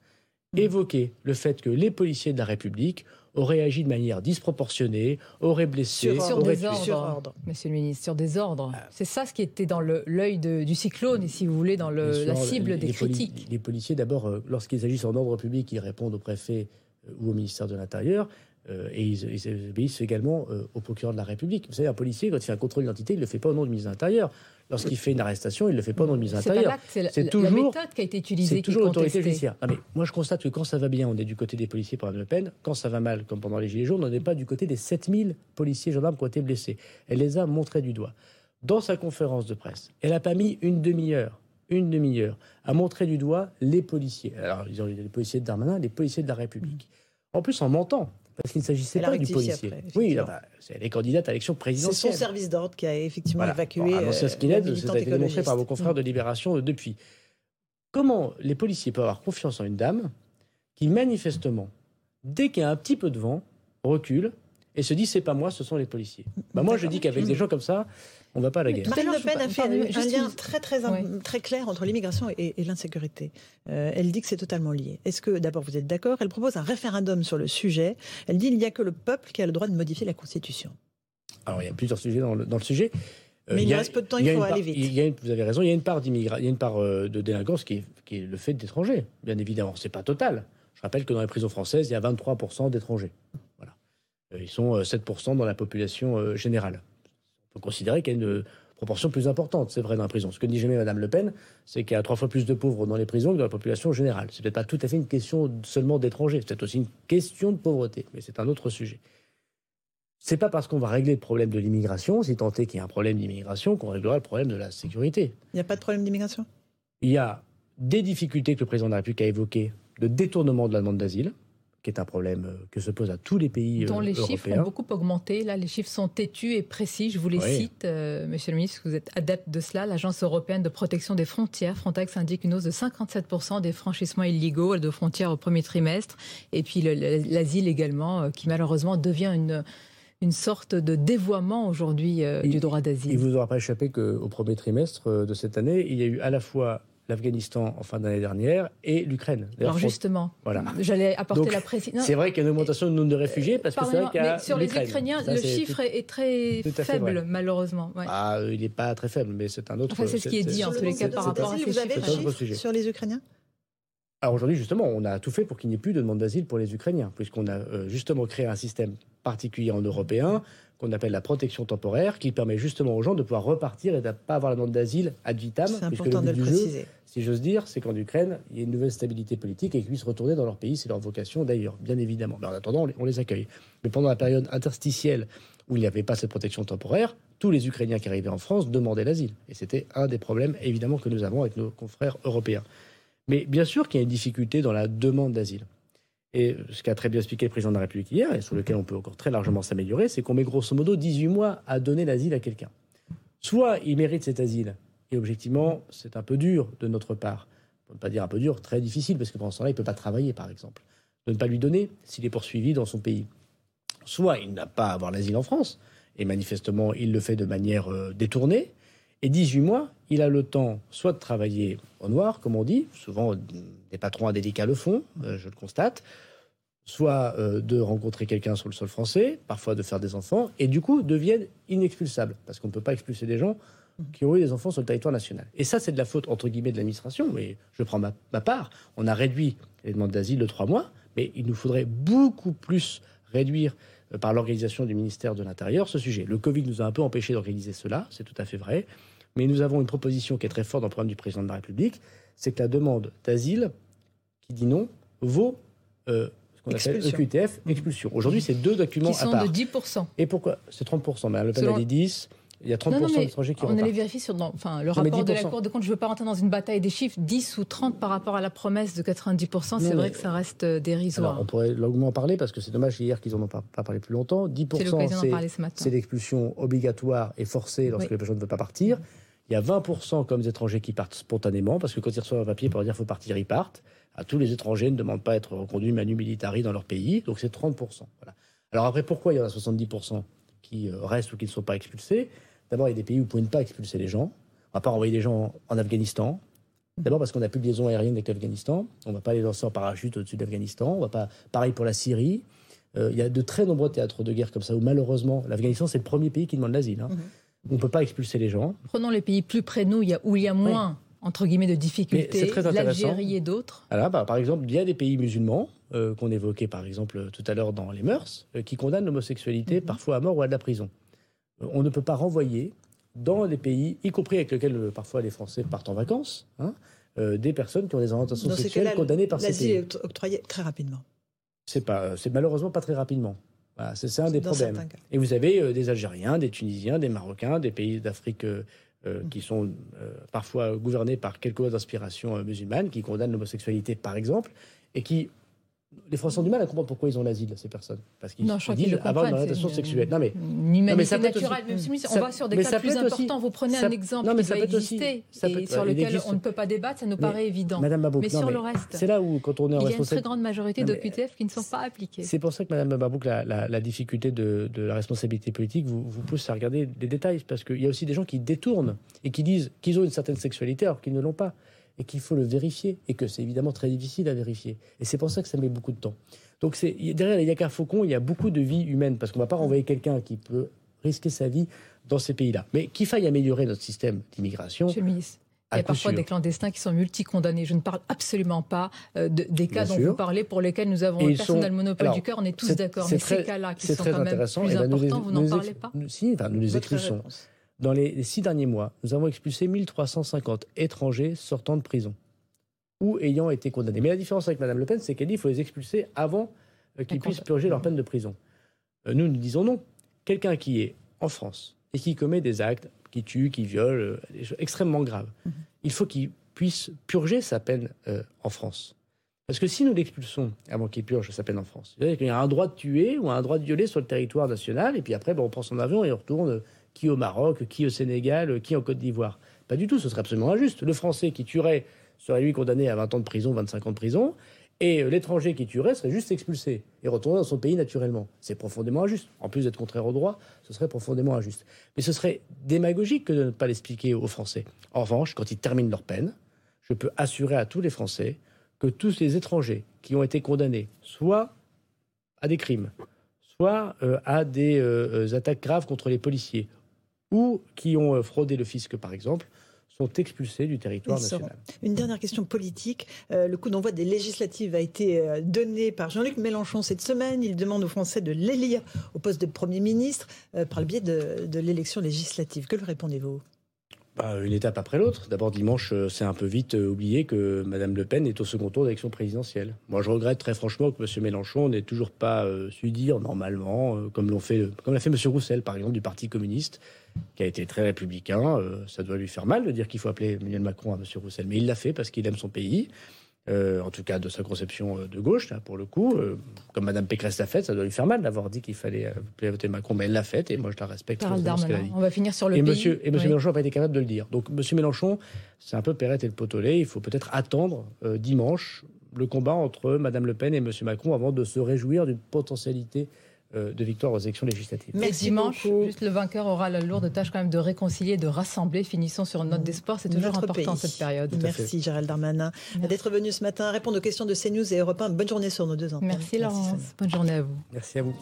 mmh. évoqué le fait que les policiers de la République aurait agi de manière disproportionnée, aurait blessé, sur, des ordres, Monsieur le ministre, sur des ordres. Ah. C'est ça ce qui était dans l'œil du cyclone, et si vous voulez, dans la cible des critiques. les policiers, d'abord, euh, lorsqu'ils agissent en ordre public, ils répondent au préfet ou au ministère de l'Intérieur. Euh, et ils, obéissent également au procureur de la République. Vous savez, un policier, quand il fait un contrôle d'identité, il ne le fait pas au nom du ministre de l'Intérieur. Lorsqu'il fait une arrestation, il ne le fait pas dans le ministre intérieur. C'est toujours la méthode qui a été utilisée. C'est toujours l'autorité judiciaire. mais moi, je constate que quand ça va bien, on est du côté des policiers pour Le Pen. Quand ça va mal, comme pendant les Gilets jaunes, on n'est pas du côté des 7000 policiers gendarmes qui ont été blessés. Elle les a montrés du doigt. Dans sa conférence de presse, elle n'a pas mis une demi-heure, une demi-heure, à montrer du doigt les policiers. Alors, ils ont les policiers de Darmanin, les policiers de la République. En plus, en mentant. Parce qu'il ne s'agissait pas du policier. oui, bah, c'est les candidats à l'élection présidentielle. C'est son service d'ordre qui a effectivement évacué. Bon, c'est ce qu'il est, ça a été démontré par vos confrères de. Libération euh, depuis. Comment les policiers peuvent avoir confiance en une dame qui, manifestement, dès qu'il y a un petit peu de vent, recule et se dit c'est pas moi, ce sont les policiers? Bah, moi, je dis qu'avec des gens comme ça, on ne va pas à la guerre. Marine Le Pen a fait un, lien très, très, très clair entre l'immigration et, l'insécurité. Euh, elle dit que c'est totalement lié. Est-ce que, d'abord, vous êtes d'accord? Elle propose un référendum sur le sujet. Elle dit qu'il n'y a que le peuple qui a le droit de modifier la Constitution. Alors, il y a plusieurs sujets dans le, sujet. Euh, Mais il, reste peu de temps, il faut aller vite. Il y a vous avez raison, il y a une part il y a une part euh, de délinquance qui est, qui est le fait d'étrangers, bien évidemment. C'est pas total. Je rappelle que dans les prisons françaises, il y a 23% d'étrangers. Voilà. Ils sont 7% dans la population générale faut considérer qu'il y a une proportion plus importante, c'est vrai, dans la prison. Ce que dit jamais Mme Le Pen, c'est qu'il y a trois fois plus de pauvres dans les prisons que dans la population générale. C'est peut-être pas tout à fait une question seulement d'étrangers, c'est peut-être aussi une question de pauvreté, mais c'est un autre sujet. C'est pas parce qu'on va régler le problème de l'immigration, si tant est qu'il y a un problème d'immigration, qu'on réglera le problème de la sécurité. Il n'y a pas de problème d'immigration? Il y a des difficultés que le président de la République a évoquées de détournement de la demande d'asile qui est un problème euh, que se pose à tous les pays dont les chiffres ont beaucoup augmenté. Là, les chiffres sont têtus et précis. Je vous les cite, euh, Monsieur le Ministre, vous êtes adepte de cela. L'Agence européenne de protection des frontières, Frontex, indique une hausse de 57% des franchissements illégaux de frontières au premier trimestre. Et puis l'asile également, euh, qui malheureusement devient une une sorte de dévoiement aujourd'hui du droit d'asile. Il ne vous aura pas échappé qu'au premier trimestre de cette année, il y a eu à la fois l'Afghanistan en fin d'année dernière et l'Ukraine. Alors justement, voilà. j'allais apporter la précision. C'est vrai qu'il y a une augmentation du nombre de réfugiés parce que c'est vrai qu'il y a sur les Ukrainiens, le chiffre est très faible malheureusement. Ah, il n'est pas très faible, mais c'est un autre. Enfin, c'est ce qui est dit en tous les cas par rapport à ces chiffres. Sur les Ukrainiens? Alors aujourd'hui, justement, on a tout fait pour qu'il n'y ait plus de demande d'asile pour les Ukrainiens, puisqu'on a euh, justement créé un système particulier en européen qu'on appelle la protection temporaire, qui permet justement aux gens de pouvoir repartir et de ne pas avoir la demande d'asile ad vitam. C'est important de le préciser. si j'ose dire, c'est qu'en Ukraine, il y a une nouvelle stabilité politique et qu'ils puissent retourner dans leur pays, c'est leur vocation d'ailleurs, bien évidemment. Mais en attendant, on les accueille. Mais pendant la période interstitielle où il n'y avait pas cette protection temporaire, tous les Ukrainiens qui arrivaient en France demandaient l'asile. Et c'était un des problèmes, évidemment, que nous avons avec nos confrères européens. Mais bien sûr qu'il y a une difficulté dans la demande d'asile. Et ce qu'a très bien expliqué le président de la République hier, et sur lequel on peut encore très largement s'améliorer, c'est qu'on met grosso modo 18 mois à donner l'asile à quelqu'un. Soit il mérite cet asile, et objectivement, c'est un peu dur de notre part. Pour ne pas dire un peu dur, très difficile, parce que pendant ce temps-là, il ne peut pas travailler, par exemple. De ne pas lui donner s'il est poursuivi dans son pays. Soit il n'a pas à avoir l'asile en France, et manifestement, il le fait de manière euh, détournée. Et 18 mois, il a le temps soit de travailler au noir, comme on dit, souvent des patrons indélicats le font, euh, je le constate, soit euh, de rencontrer quelqu'un sur le sol français, parfois de faire des enfants, et du coup deviennent inexpulsables, parce qu'on ne peut pas expulser des gens qui ont eu des enfants sur le territoire national. Et ça, c'est de la faute, entre guillemets, de l'administration, mais je prends ma, part. On a réduit les demandes d'asile de trois mois, mais il nous faudrait beaucoup plus réduire euh, par l'organisation du ministère de l'Intérieur ce sujet. Le Covid nous a un peu empêché d'organiser cela, c'est tout à fait vrai, mais nous avons une proposition qui est très forte dans le programme du président de la République, c'est que la demande d'asile qui dit non vaut euh, ce qu'on appelle EQTF, expulsion. Aujourd'hui, c'est deux documents qui sont à part. de 10%. Et pourquoi? C'est 30%, mais Le Pen a dit 10. Il y a 30% d'étrangers qui On allait vérifier sur enfin, le rapport de la Cour de compte. Je ne veux pas rentrer dans une bataille des chiffres. 10 ou 30 par rapport à la promesse de 90%, c'est vrai que ça reste euh, dérisoire. Alors, on pourrait longuement en parler parce que c'est dommage hier qu'ils n'en ont pas, pas, parlé plus longtemps. 10%, c'est l'expulsion obligatoire et forcée lorsque oui. les personnes ne veulent pas partir. Il y a 20% comme étrangers qui partent spontanément parce que quand ils reçoivent un papier pour dire faut partir, ils partent. À tous les étrangers ne demandent pas à être reconduits manu militari dans leur pays. Donc c'est 30%. Voilà. Alors après, pourquoi il y en a 70% qui euh, restent ou qui ne sont pas expulsés? D'abord, il y a des pays où vous ne pouvez pas expulser les gens. On ne va pas envoyer des gens en Afghanistan. D'abord parce qu'on n'a plus de liaison aérienne avec l'Afghanistan. On ne va pas les lancer en parachute au-dessus de l'Afghanistan. On va pas. Pareil pour la Syrie. Euh, il y a de très nombreux théâtres de guerre comme ça où malheureusement l'Afghanistan c'est le premier pays qui demande l'asile. Hein. Mm-hmm. On ne peut pas expulser les gens. Prenons les pays plus près de nous, où il y a moins oui. entre guillemets de difficultés. L'Algérie et d'autres. Alors, bah, par exemple, il y a des pays musulmans euh, qu'on évoquait par exemple tout à l'heure dans les mœurs euh, qui condamnent l'homosexualité mm-hmm. parfois à mort ou à de la prison on ne peut pas renvoyer dans les pays, y compris avec lesquels euh, parfois les Français partent en vacances, hein, euh, des personnes qui ont des orientations dans sexuelles condamnées par ces pays. est octroyé très rapidement. C'est pas, c'est malheureusement pas très rapidement. Voilà, c'est un des problèmes. Et vous avez euh, des Algériens, des Tunisiens, des Marocains, des pays d'Afrique euh, mmh. qui sont euh, parfois gouvernés par quelques lois d'inspiration musulmane, qui condamnent l'homosexualité, par exemple, et qui les Français ont du mal à comprendre pourquoi ils ont l'asile, ces personnes. Parce qu'ils disent avoir une orientation sexuelle. Non, mais, une humanité naturelle. Aussi, on va sur des cas plus importants. Vous prenez un exemple non, mais qui ça va exister aussi, et sur lequel on ne peut pas débattre, ça nous paraît mais, évident. Madame mais sur mais le reste, c'est là où, quand on est en il y a une très grande majorité d'OQTF qui ne sont pas appliquées. C'est pour ça que Madame Babouk, la, la, la difficulté de, de, la responsabilité politique vous, vous pousse à regarder les détails. Parce qu'il y a aussi des gens qui détournent et qui disent qu'ils ont une certaine sexualité alors qu'ils ne l'ont pas et qu'il faut le vérifier et que c'est évidemment très difficile à vérifier. Et c'est pour ça que ça met beaucoup de temps. Donc derrière les Yakar Faucon, il y a beaucoup de vie humaine parce qu'on ne va pas renvoyer quelqu'un qui peut risquer sa vie dans ces pays-là. Mais qu'il faille améliorer notre système d'immigration. Monsieur le ministre. Il y a parfois des clandestins qui sont multicondamnés. Je ne parle absolument pas euh, de, des cas Bien dont sûr. vous parlez, pour lesquels nous avons un personnel sont... monopole Alors, du cœur. On est tous d'accord. Mais très, ces cas-là, qui sont très quand même plus et ben importants, nous vous n'en parlez pas nous, Si, enfin, nous les écrivons. Dans les, six derniers mois, nous avons expulsé 1350 étrangers sortant de prison ou ayant été condamnés. Mais la différence avec Mme Le Pen, c'est qu'elle dit qu'il faut les expulser avant euh, qu'ils puissent purger leur peine de prison. Euh, nous, nous disons non. Quelqu'un qui est en France et qui commet des actes, qui tue, qui viole, euh, des choses extrêmement graves, mm -hmm. il faut qu'il puisse purger sa peine euh, en France. Parce que si nous l'expulsons avant qu'il purge sa peine en France, il y a un droit de tuer ou un droit de violer sur le territoire national, et puis après, ben, on prend son avion et on retourne qui au Maroc, qui au Sénégal, qui en Côte d'Ivoire. Pas du tout, ce serait absolument injuste. Le Français qui tuerait serait lui condamné à 20 ans de prison, 25 ans de prison, et l'étranger qui tuerait serait juste expulsé et retourné dans son pays naturellement. C'est profondément injuste. En plus d'être contraire au droit, ce serait profondément injuste. Mais ce serait démagogique que de ne pas l'expliquer aux Français. En revanche, quand ils terminent leur peine, je peux assurer à tous les Français que tous les étrangers qui ont été condamnés, soit à des crimes, soit euh, à des euh, attaques graves contre les policiers, ou qui ont euh, fraudé le fisc, par exemple, sont expulsés du territoire national. Une dernière question politique. Euh, le coup d'envoi des législatives a été euh, donné par Jean-Luc Mélenchon cette semaine. Il demande aux Français de l'élire au poste de Premier ministre euh, par le biais de, de l'élection législative. Que lui répondez-vous? Bah, une étape après l'autre. D'abord, dimanche, c'est un peu vite oublié que Mme Le Pen est au second tour d'élection présidentielle. Moi, je regrette très franchement que M. Mélenchon n'ait toujours pas euh, su dire normalement, comme l'ont fait, comme l'a fait M. Roussel, par exemple, du Parti communiste, qui a été très républicain. Euh, ça doit lui faire mal de dire qu'il faut appeler Emmanuel Macron à M. Roussel, mais il l'a fait parce qu'il aime son pays. euh, en tout cas de sa conception euh, de gauche, là, pour le coup. Euh, comme Mme Pécresse l'a fait, ça doit lui faire mal d'avoir dit qu'il fallait voter Macron, mais elle l'a fait, et moi je la respecte. On va finir sur le et pays. Monsieur, et Monsieur Mélenchon n'a pas été capable de le dire. Donc Monsieur Mélenchon, c'est un peu Perrette et le potolet. Il faut peut-être attendre dimanche le combat entre Mme Le Pen et Monsieur Macron avant de se réjouir d'une potentialité euh, de victoire aux élections législatives. Merci dimanche, juste le vainqueur aura la lourde tâche quand même de réconcilier, de rassembler. Finissons sur une note d'espoir, c'est toujours important cette période. Merci Gérald Darmanin d'être venu ce matin répondre aux questions de CNews et Europe 1. Bonne journée sur nos deux ans. Merci Laurence, bonne journée à vous. Merci à vous.